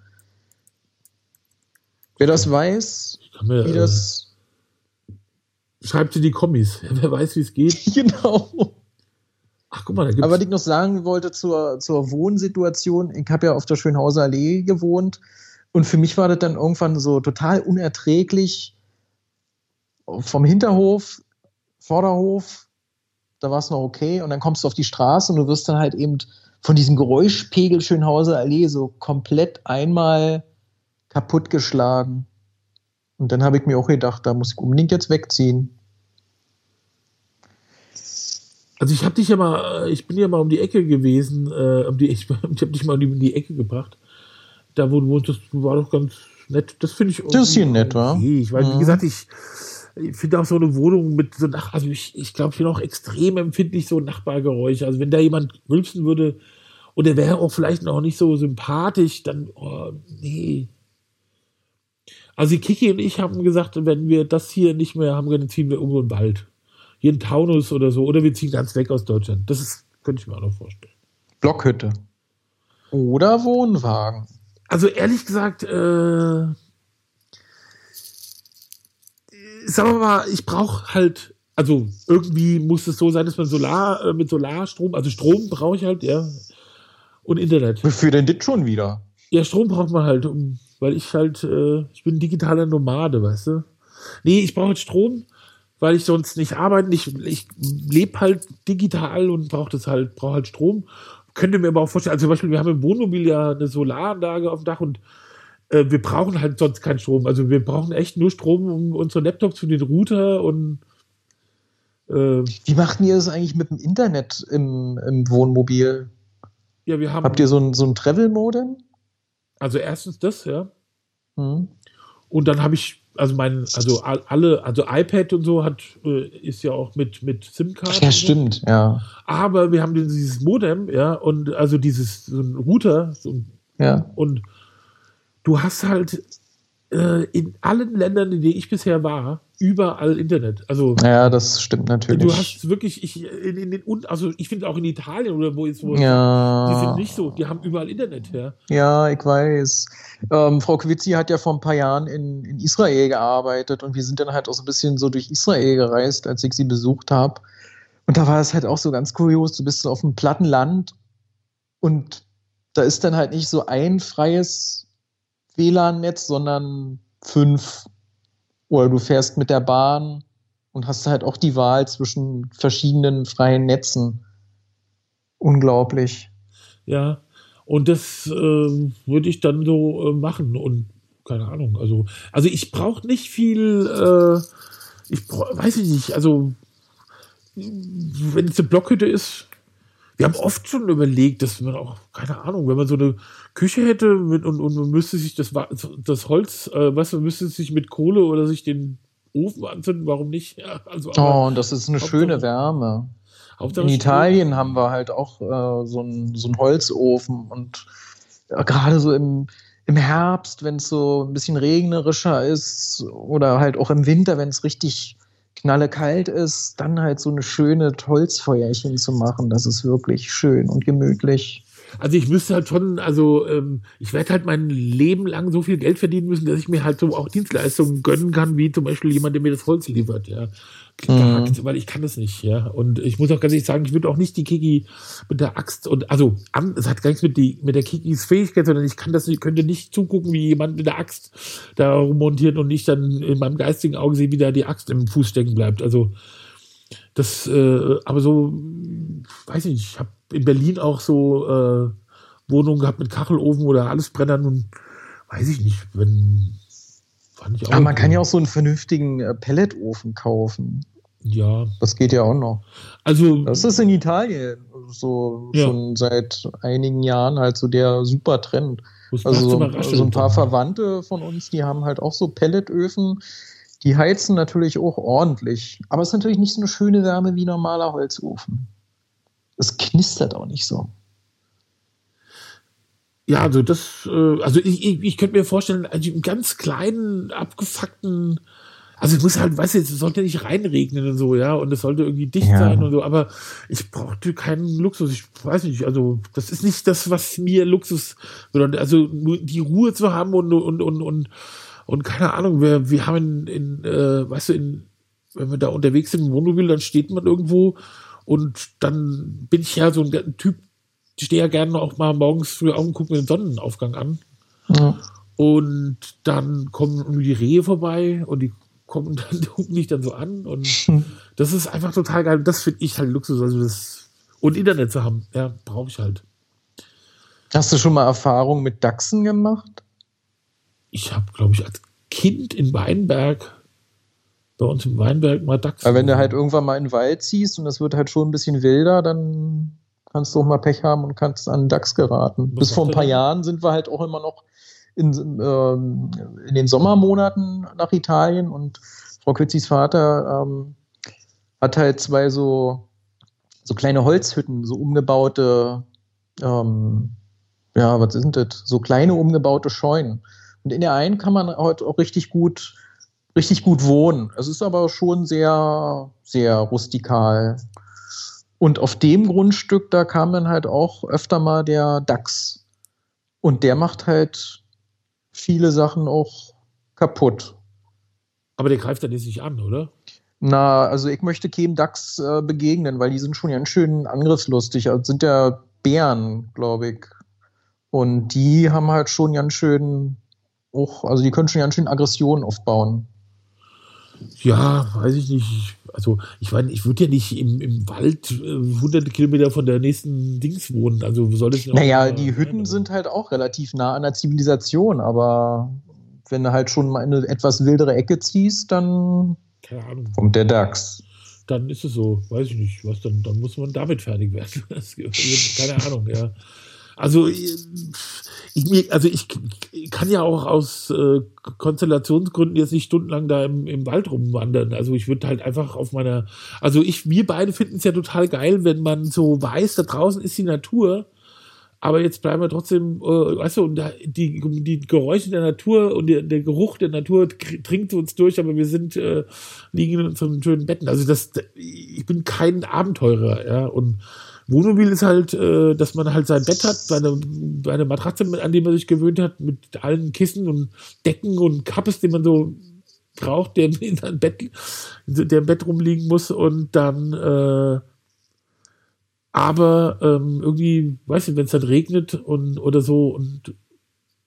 Wer das weiß, mir, wie das. Äh, schreibt in die Kommis. Wer weiß, wie es geht. genau. Ach, guck mal, da gibt's Aber was ich noch sagen wollte zur, zur Wohnsituation, ich habe ja auf der Schönhauser Allee gewohnt und für mich war das dann irgendwann so total unerträglich. Vom Hinterhof, Vorderhof, da war es noch okay. Und dann kommst du auf die Straße und du wirst dann halt eben von diesem Geräuschpegel Schönhauser Allee so komplett einmal kaputtgeschlagen. Und dann habe ich mir auch gedacht, da muss ich unbedingt jetzt wegziehen. Also ich habe dich ja mal, ich bin ja mal um die Ecke gewesen, äh, um die, ich, ich habe dich mal um die Ecke gebracht da wo du wohnst, das war doch ganz nett. Das finde ich Das ist hier nett, wa? Okay. Weil, mhm. wie gesagt, ich, ich finde auch so eine Wohnung mit so nach, also ich, ich glaube, ich bin auch extrem empfindlich so Nachbargeräusche. Also wenn da jemand rülpsen würde und der wäre auch vielleicht noch nicht so sympathisch, dann, oh, nee. Also Kiki und ich haben gesagt, wenn wir das hier nicht mehr haben, dann ziehen wir irgendwo in den Wald. Hier in Taunus oder so. Oder wir ziehen ganz weg aus Deutschland. Das ist, könnte ich mir auch noch vorstellen. Blockhütte. Oder Wohnwagen also ehrlich gesagt, äh, sagen wir mal, ich brauche halt, also irgendwie muss es so sein, dass man Solar äh, mit Solarstrom, also Strom brauche ich halt, ja, und Internet. Wofür denn das schon wieder? Ja, Strom braucht man halt, um, weil ich halt, äh, ich bin digitaler Nomade, weißt du? Nee, ich brauche halt Strom, weil ich sonst nicht arbeite. Ich, ich lebe halt digital und brauche das halt, brauche halt Strom könnte mir aber auch vorstellen, also zum Beispiel, wir haben im Wohnmobil ja eine Solaranlage auf dem Dach und äh, wir brauchen halt sonst keinen Strom. Also wir brauchen echt nur Strom, um unsere Laptops für den Router und äh, Wie macht ihr das eigentlich mit dem Internet im, im Wohnmobil? Ja, wir haben. Habt ihr so ein, so ein Travel-Modem? Also erstens das, ja. Mhm. Und dann habe ich also mein, also alle, also iPad und so hat, äh, ist ja auch mit, mit SIM-Karte. Ja, stimmt, ja. Aber wir haben dieses Modem, ja, und also dieses so ein Router, so ja. Und du hast halt äh, in allen Ländern, in denen ich bisher war, überall Internet. Also ja, das stimmt natürlich. Du hast wirklich, ich in, in den also ich finde auch in Italien oder wo ist wo ja. die sind nicht so, die haben überall Internet, ja. Ja, ich weiß. Ähm, Frau Quitzi hat ja vor ein paar Jahren in, in Israel gearbeitet und wir sind dann halt auch so ein bisschen so durch Israel gereist, als ich sie besucht habe. Und da war es halt auch so ganz kurios, du bist so auf einem platten Land und da ist dann halt nicht so ein freies WLAN-Netz, sondern fünf oder du fährst mit der Bahn und hast halt auch die Wahl zwischen verschiedenen freien Netzen. Unglaublich. Ja, und das äh, würde ich dann so äh, machen. Und keine Ahnung. Also, also ich brauche nicht viel, äh, ich brauch, weiß ich nicht, also wenn es eine Blockhütte ist, wir haben oft schon überlegt, dass man auch, keine Ahnung, wenn man so eine Küche hätte mit, und, und man müsste sich das, das Holz, äh, was man müsste sich mit Kohle oder sich den Ofen anzünden, warum nicht? Ja, also, oh, und das ist eine schöne Wärme. In Italien haben wir halt auch äh, so einen so Holzofen und ja, gerade so im, im Herbst, wenn es so ein bisschen regnerischer ist oder halt auch im Winter, wenn es richtig knalle kalt ist, dann halt so eine schöne Holzfeuerchen zu machen, das ist wirklich schön und gemütlich. Also ich müsste halt schon, also ähm, ich werde halt mein Leben lang so viel Geld verdienen müssen, dass ich mir halt so auch Dienstleistungen gönnen kann, wie zum Beispiel jemand, der mir das Holz liefert, ja. Gehackt, mhm. weil ich kann das nicht, ja. Und ich muss auch ganz ehrlich sagen, ich würde auch nicht die Kiki mit der Axt und also es hat gar nichts mit, die, mit der Kikis Fähigkeit, sondern ich kann das nicht, könnte nicht zugucken, wie jemand mit der Axt da rummontiert und ich dann in meinem geistigen Auge sehe, wie da die Axt im Fuß stecken bleibt. Also das, äh, aber so, weiß ich nicht, ich habe in Berlin auch so äh, Wohnungen gehabt mit Kachelofen oder alles Brennern und weiß ich nicht, wenn fand ich auch. Aber man kann ja auch so einen vernünftigen äh, Pelletofen kaufen. Ja. Das geht ja auch noch. Also. Das ist in Italien so ja. schon seit einigen Jahren halt so der super Trend. Also so, so ein paar Verwandte von uns, die haben halt auch so Pelletöfen. Die heizen natürlich auch ordentlich. Aber es ist natürlich nicht so eine schöne Wärme wie normaler Holzofen. Es knistert auch nicht so. Ja, also das, äh, also ich, ich, ich könnte mir vorstellen, also einen ganz kleinen, abgefuckten, also es muss halt, weißt du, es sollte nicht reinregnen und so, ja, und es sollte irgendwie dicht ja. sein und so, aber ich brauchte keinen Luxus, ich weiß nicht, also das ist nicht das, was mir Luxus bedeutet, also nur die Ruhe zu haben und, und, und, und, und keine Ahnung, wir, wir haben in, in äh, weißt du, in, wenn wir da unterwegs sind im Wohnmobil, dann steht man irgendwo und dann bin ich ja so ein Typ, ich stehe ja gerne auch mal morgens früh auf und gucke mir den Sonnenaufgang an. Ja. Und dann kommen die Rehe vorbei und die kommen dann, die gucken dich dann so an. Und hm. das ist einfach total geil. Das finde ich halt Luxus. Also das, und Internet zu haben, ja, brauche ich halt. Hast du schon mal Erfahrung mit Dachsen gemacht? Ich habe, glaube ich, als Kind in Weinberg, bei uns im Weinberg mal Dachsen. Aber wenn du halt irgendwann mal in den Wald ziehst und es wird halt schon ein bisschen wilder, dann kannst du auch mal Pech haben und kannst an DAX geraten. Was Bis vor ein paar Jahren sind wir halt auch immer noch in, ähm, in den Sommermonaten nach Italien und Frau Kützis Vater ähm, hat halt zwei so, so kleine Holzhütten, so umgebaute, ähm, ja, was sind das? So kleine umgebaute Scheunen. Und in der einen kann man heute auch richtig gut, richtig gut wohnen. Es ist aber schon sehr, sehr rustikal. Und auf dem Grundstück, da kam dann halt auch öfter mal der DAX. Und der macht halt viele Sachen auch kaputt. Aber der greift dann jetzt nicht an, oder? Na, also ich möchte keinem DAX äh, begegnen, weil die sind schon ganz schön angriffslustig. Also sind ja Bären, glaube ich. Und die haben halt schon ganz schön auch, also die können schon ganz schön Aggressionen aufbauen. Ja, weiß ich nicht. Also, ich meine, ich würde ja nicht im, im Wald äh, hunderte Kilometer von der nächsten Dings wohnen. Also, soll es Naja, die Hütten sein, sind halt auch relativ nah an der Zivilisation, aber wenn du halt schon mal in eine etwas wildere Ecke ziehst, dann kommt der DAX. Dann ist es so, weiß ich nicht, was dann, dann muss man damit fertig werden. keine Ahnung, ja. Also ich, also ich kann ja auch aus äh, Konstellationsgründen jetzt nicht stundenlang da im, im Wald rumwandern. Also ich würde halt einfach auf meiner, also ich, wir beide finden es ja total geil, wenn man so weiß, da draußen ist die Natur, aber jetzt bleiben wir trotzdem, äh, weißt du, und die, die Geräusche der Natur und der, der Geruch der Natur dringt uns durch, aber wir sind, äh, liegen in unseren schönen Betten. Also das, ich bin kein Abenteurer, ja, und Wohnmobil ist halt, äh, dass man halt sein Bett hat, seine, seine Matratze, an die man sich gewöhnt hat, mit allen Kissen und Decken und Kappes, die man so braucht, der in seinem Bett, der im Bett rumliegen muss. Und dann, äh, aber ähm, irgendwie, weißt du, wenn es dann regnet und oder so und,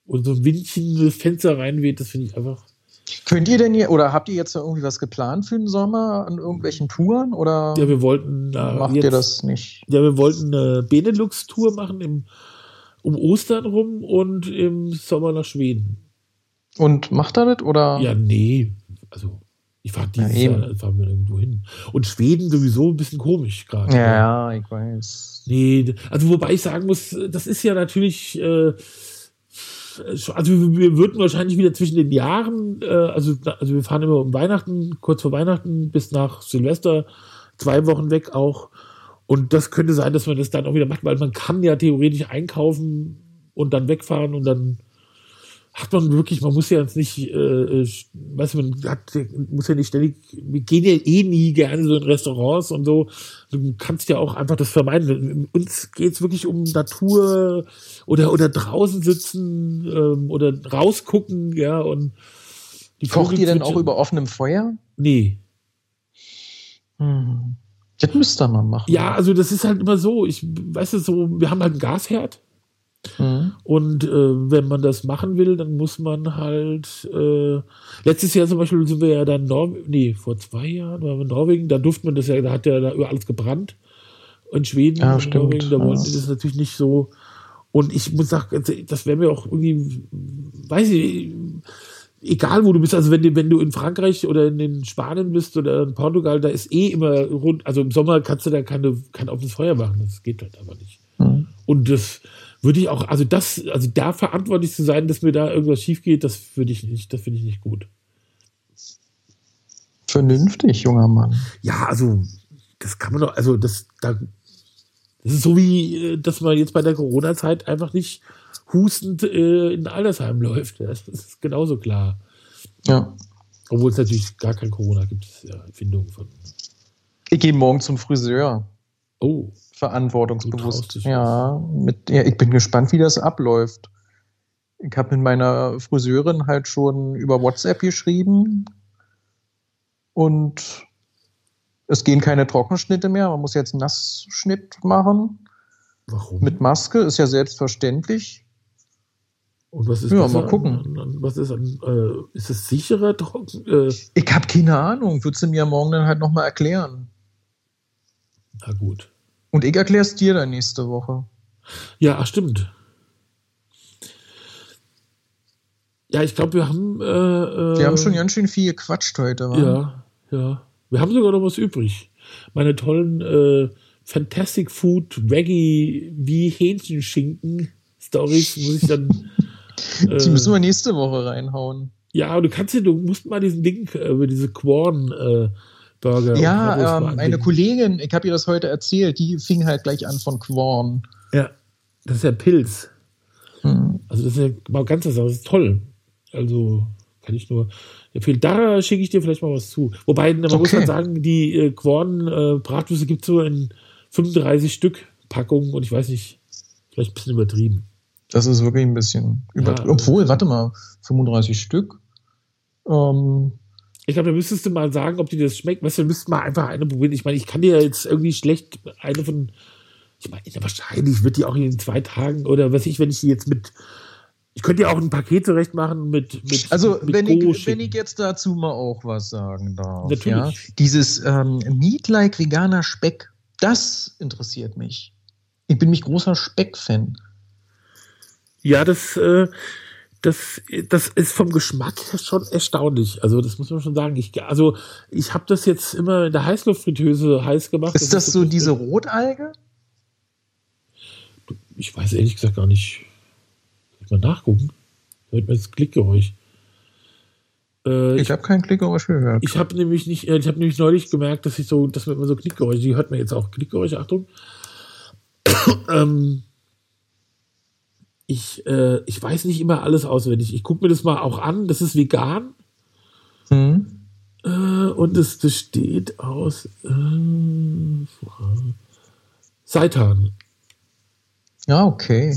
und so ein Windchen das Fenster reinweht, das finde ich einfach Könnt ihr denn hier, oder habt ihr jetzt irgendwie was geplant für den Sommer an irgendwelchen Touren? Oder ja, wir wollten. Äh, macht jetzt, ihr das nicht? Ja, wir wollten eine Benelux-Tour machen im, um Ostern rum und im Sommer nach Schweden. Und macht er das oder? Ja, nee. Also, ich fahre dieses Ja. Jahr fahren wir irgendwo hin. Und Schweden sowieso ein bisschen komisch gerade. Ja, ich weiß. Nee, also wobei ich sagen muss, das ist ja natürlich, äh, also wir würden wahrscheinlich wieder zwischen den Jahren, äh, also, also wir fahren immer um Weihnachten, kurz vor Weihnachten bis nach Silvester, zwei Wochen weg auch. Und das könnte sein, dass man das dann auch wieder macht, weil man kann ja theoretisch einkaufen und dann wegfahren und dann hat man wirklich, man muss ja jetzt nicht, äh, äh, weißt du, man hat, muss ja nicht ständig, wir gehen ja eh nie gerne so in Restaurants und so. Du kannst ja auch einfach das vermeiden. Uns geht's wirklich um Natur oder, oder draußen sitzen ähm, oder rausgucken, ja, und die Kocht ihr denn auch über offenem Feuer? Nee. Hm. Das müsst ihr mal machen. Ja, also das ist halt immer so, ich, weißt du, so, wir haben halt einen Gasherd. Hm. Und äh, wenn man das machen will, dann muss man halt. Äh, letztes Jahr zum Beispiel sind wir ja dann Norwegen, nee, vor zwei Jahren waren wir in Norwegen, da durfte man das ja, da hat ja da über alles gebrannt. In Schweden, Ja, in stimmt. Norwegen, da wollten die das natürlich nicht so. Und ich muss sagen, also, das wäre mir auch irgendwie, weiß ich, egal wo du bist, also wenn du, wenn du in Frankreich oder in den Spanien bist oder in Portugal, da ist eh immer rund, also im Sommer kannst du da keine, kein offenes Feuer machen, das geht halt aber nicht. Hm. Und das würde ich auch, also das, also da verantwortlich zu sein, dass mir da irgendwas schief geht, das würde ich nicht, das finde ich nicht gut. Vernünftig, junger Mann. Ja, also das kann man doch, also das, da, das ist so wie, äh, dass man jetzt bei der Corona-Zeit einfach nicht hustend äh, in ein Altersheim läuft. Das ist genauso klar. Ja. Obwohl es natürlich gar kein Corona gibt, ja Erfindung von. Ich gehe morgen zum Friseur. Oh, Verantwortungsbewusst. Ja, mit, ja, ich bin gespannt, wie das abläuft. Ich habe mit meiner Friseurin halt schon über WhatsApp geschrieben und es gehen keine Trockenschnitte mehr. Man muss jetzt einen Nassschnitt machen warum? mit Maske, ist ja selbstverständlich. Und was ist Ja, besser mal gucken. Was ist an, äh, ist es sicherer trocken? Äh, Ich habe keine Ahnung, würdest du mir morgen dann halt nochmal erklären. na gut. Und ich erkläre es dir dann nächste Woche. Ja, ach, stimmt. Ja, ich glaube, wir haben. Äh, äh, Wir haben schon ganz schön viel gequatscht heute. wa? Ja, ja. Wir haben sogar noch was übrig. Meine tollen äh, Fantastic Food Veggie wie Hähnchenschinken Stories muss ich dann. Die äh, müssen wir nächste Woche reinhauen. ja, du kannst ja, du musst mal diesen Link äh, über diese Quorn äh, Burger. Bratwurst Ja, ähm, eine. Kollegin, ich habe ihr das heute erzählt, die fing halt gleich an von Quorn. Ja, das ist ja Pilz. Hm. Also das ist ja mal ganz was, das ist toll. Also kann ich nur empfehlen. Da schicke ich dir vielleicht mal was zu. Wobei, man muss Okay. halt sagen, die äh, Quorn äh, gibt es so in 35 Stück Packungen und ich weiß nicht, vielleicht ein bisschen übertrieben. Das ist wirklich ein bisschen über. Ja. Obwohl, warte mal, 35 Stück. Ähm, Ich glaube, da müsstest du mal sagen, ob dir das schmeckt. Weißt du, du müsstest mal einfach eine probieren. Ich meine, ich kann dir jetzt irgendwie schlecht eine von. Ich meine, wahrscheinlich wird die auch in zwei Tagen oder was ich, wenn ich die jetzt mit. Ich könnte ja auch ein Paket zurecht machen mit. mit also, mit wenn Go ich, wenn ich jetzt dazu mal auch was sagen darf. Natürlich. Ja? Dieses ähm, Meat-like veganer Speck, das interessiert mich. Ich bin mich großer Speck-Fan. Ja, das, äh, das, das ist vom Geschmack her schon erstaunlich. Also das muss man schon sagen. Ich, also ich habe das jetzt immer in der Heißluftfritteuse heiß gemacht. Ist das so diese Rotalge? Ich weiß ehrlich gesagt gar nicht. Soll ich mal nachgucken? Hört man das Klickgeräusch? Äh, Ich habe keinen Klickgeräusch gehört. ich habe nämlich nicht, äh, ich habe nämlich neulich gemerkt, dass ich so, dass man immer so Klickgeräusche, die hört man jetzt auch Klickgeräusche, Achtung. ähm, ich, äh, ich weiß nicht immer alles auswendig. Ich gucke mir das mal auch an. Das ist vegan. Hm? Äh, und es besteht aus äh, Seitan. Ja, okay.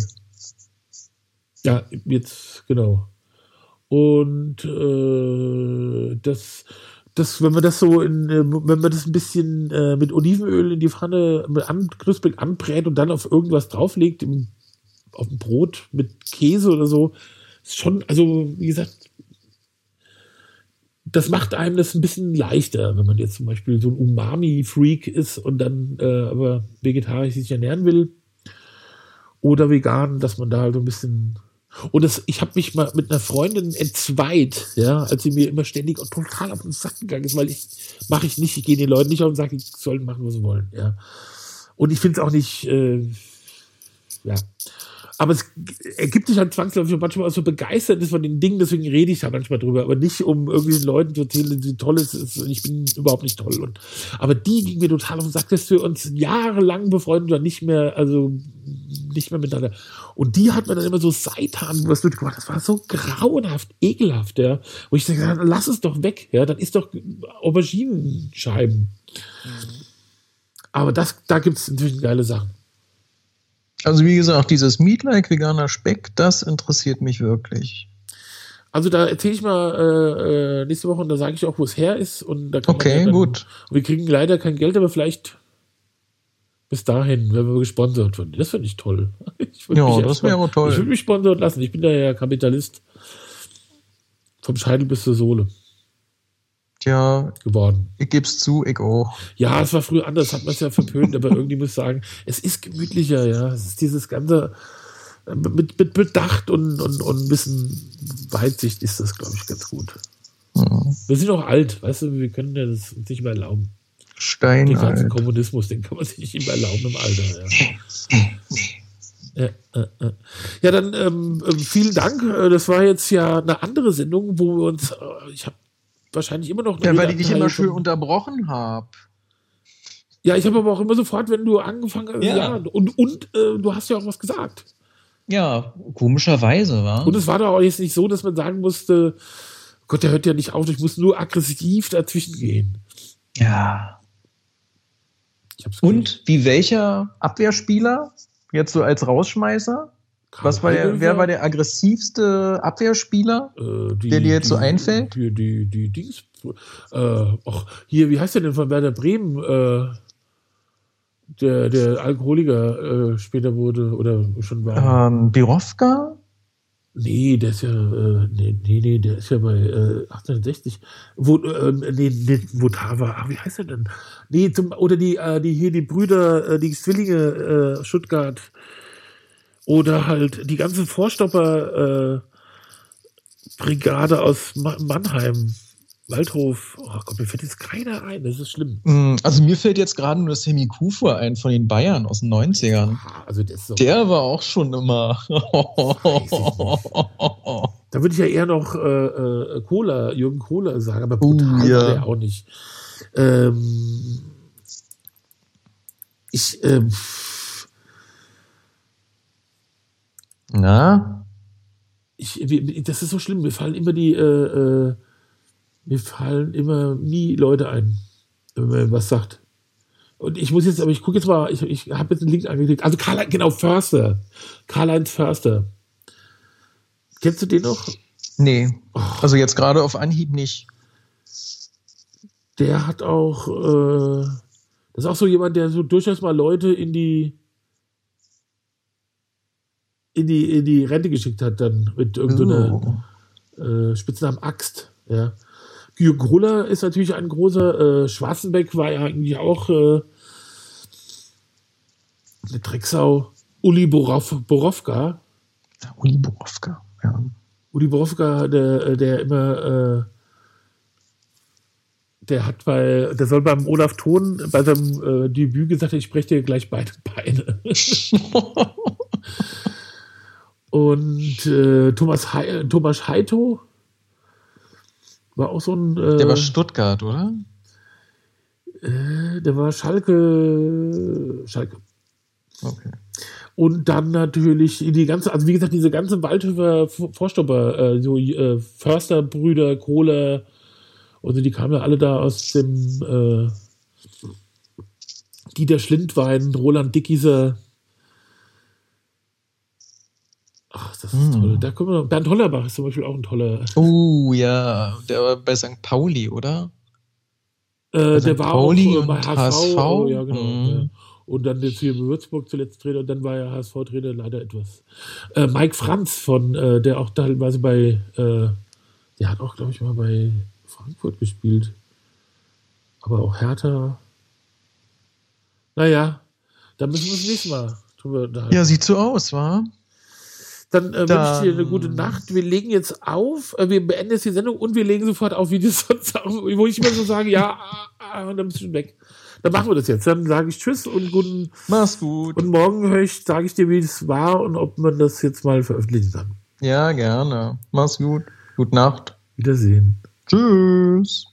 Ja, jetzt, genau. Und äh, das, das, wenn man das so in, äh, wenn man das ein bisschen äh, mit Olivenöl in die Pfanne mit an, knusprig anbrät und dann auf irgendwas drauflegt, im, auf ein Brot mit Käse oder so, ist schon, also wie gesagt, das macht einem das ein bisschen leichter, wenn man jetzt zum Beispiel so ein Umami-Freak ist und dann äh, aber vegetarisch sich ernähren will oder vegan, dass man da halt so ein bisschen Und das, ich habe mich mal mit einer Freundin entzweit, ja, als sie mir immer ständig und total auf den Sack gegangen ist, weil ich mache ich nicht, ich gehe den Leuten nicht auf den Sack, die sollen machen, was sie wollen, ja. Und ich finde es auch nicht, äh, ja. Aber es ergibt sich halt zwangsläufig manchmal auch so begeistert ist von den Dingen, deswegen rede ich da manchmal drüber, aber nicht um irgendwelchen Leuten zu erzählen, wie toll es ist. Ich bin überhaupt nicht toll. Und, aber die ging mir total auf den Sack, dass wir uns jahrelang befreundet oder nicht mehr, also nicht mehr miteinander. Und die hat mir dann immer so Seitan was mitgemacht. Das war so grauenhaft, ekelhaft, ja. Wo ich sage, lass es doch weg, ja. Dann ist doch Auberginenscheiben. Mhm. Aber das, da gibt es natürlich geile Sachen. Also wie gesagt, dieses Meat-like veganer Speck, das interessiert mich wirklich. Also da erzähle ich mal äh, äh, nächste Woche und da sage ich auch, wo es her ist. Und da okay, dann, gut. Und wir kriegen leider kein Geld, aber vielleicht bis dahin, wenn wir gesponsert werden. Das finde ich toll. Ich ja, das wäre toll. Ich würde mich sponsert lassen. Ich bin da ja Kapitalist. Vom Scheitel bis zur Sohle. Tja, geworden. Ich gebe es zu, ich auch. Ja, es war früher anders, hat man es ja verpönt, aber irgendwie muss ich sagen, es ist gemütlicher, ja. Es ist dieses ganze äh, mit, mit Bedacht und, und, und ein bisschen Weitsicht ist das, glaube ich, ganz gut. Mhm. Wir sind auch alt, weißt du, wir können ja das uns nicht mehr erlauben. Stein. Den ganzen Kommunismus, den kann man sich nicht mehr erlauben im Alter, ja. Ja, äh, äh. ja, dann ähm, ähm vielen Dank. Äh, das war jetzt ja eine andere Sendung, wo wir uns, ich habe wahrscheinlich immer noch. Ja, weil ich dich immer schön unterbrochen habe. Ja, ich habe aber auch immer sofort, wenn du angefangen hast, ja, ja und, und äh, du hast ja auch was gesagt. Ja, komischerweise, war. Und es war doch auch jetzt nicht so, dass man sagen musste, Gott, der hört ja nicht auf, ich muss nur aggressiv dazwischen gehen. Ja. Und wie welcher Abwehrspieler jetzt so als Rausschmeißer? Was war der, wer war der aggressivste Abwehrspieler, äh, die, der dir jetzt die, so einfällt? Die, die, die Dings. Äh, ach, hier, wie heißt der denn von Werder Bremen? Äh, der, der Alkoholiker äh, später wurde oder schon war. Ähm, Birovka? Nee, der ist ja, äh, nee, nee, nee, der ist ja bei äh, 1860. Wo, äh, nee, nee, Votava, ach, wie heißt er denn? Nee, zum, oder die, äh, die hier, die Brüder, äh, die Zwillinge, äh, Stuttgart, oder halt die ganze Vorstopper-Brigade äh, aus Mannheim. Waldhof, oh Gott, mir fällt jetzt keiner ein, das ist schlimm. Mm, also mir fällt jetzt gerade nur Semi Kufa ein von den Bayern aus den 90ern. Also so der war auch schon immer. da würde ich ja eher noch äh, äh, Cola, Jürgen Kohler sagen, aber brutal uh, ja. war der auch nicht. Ähm, ich, ähm, Na? Ich, das ist so schlimm. Mir fallen immer die, äh, äh, mir fallen immer nie Leute ein, wenn man was sagt. Und ich muss jetzt, aber ich gucke jetzt mal, ich, ich habe jetzt den Link angeklickt. Also Karl, genau, Förster. Karl-Heinz Förster. Kennst du den noch? Nee. Oh. Also jetzt gerade auf Anhieb nicht. Der hat auch, äh, das ist auch so jemand, der so durchaus mal Leute in die, in die, in die Rente geschickt hat, dann mit irgendeiner oh. äh, Spitznamen Axt. Ja. Jürgen Gruller ist natürlich ein großer. Äh, Schwarzenbeck war ja eigentlich auch äh, eine Drecksau. Uli Borov, Borowka. Uli Borowka, ja. Uli Borowka, der, der immer. Äh, der hat bei, der soll beim Olaf Thon bei seinem äh, Debüt gesagt, ich breche dir gleich beide Beine. Und äh, Thomas, He Thomas Heito war auch so ein. Äh, der war Stuttgart, oder? Äh, der war Schalke. Schalke. Okay. Und dann natürlich die ganze, also wie gesagt, diese ganze Waldhöfer Vorstopper, äh, so äh, Försterbrüder, Kohler, also die kamen ja alle da aus dem äh, Dieter Schlindwein, Roland Dickieser, Ach, das ist hm. toll. Da kommen wir, Bernd Hollerbach ist zum Beispiel auch ein toller. Oh ja, der war bei St. Pauli, oder? Äh, der war Pauli auch äh, bei HSV. HSV. Oh, ja, genau. Mhm. Und dann jetzt hier in Würzburg zuletzt Trainer und dann war er HSV-Trainer leider etwas. Äh, Mike Franz von, äh, der auch teilweise bei, äh, der hat auch, glaube ich, mal bei Frankfurt gespielt. Aber auch Hertha. Naja, da müssen wir das nächste Mal drüber unterhalten. Ja, sieht so aus, wa? Dann äh, wünsche ich dir eine gute Nacht. Wir legen jetzt auf, äh, wir beenden jetzt die Sendung und wir legen sofort auf, wie das sonst auch, wo ich immer so sage, ja, ah, ah, und dann bist du weg. Dann machen wir das jetzt. Dann sage ich Tschüss und guten. Mach's gut. Und morgen höre ich, sage ich dir, wie es war und ob man das jetzt mal veröffentlichen kann. Ja, gerne. Mach's gut. Gute Nacht. Wiedersehen. Tschüss.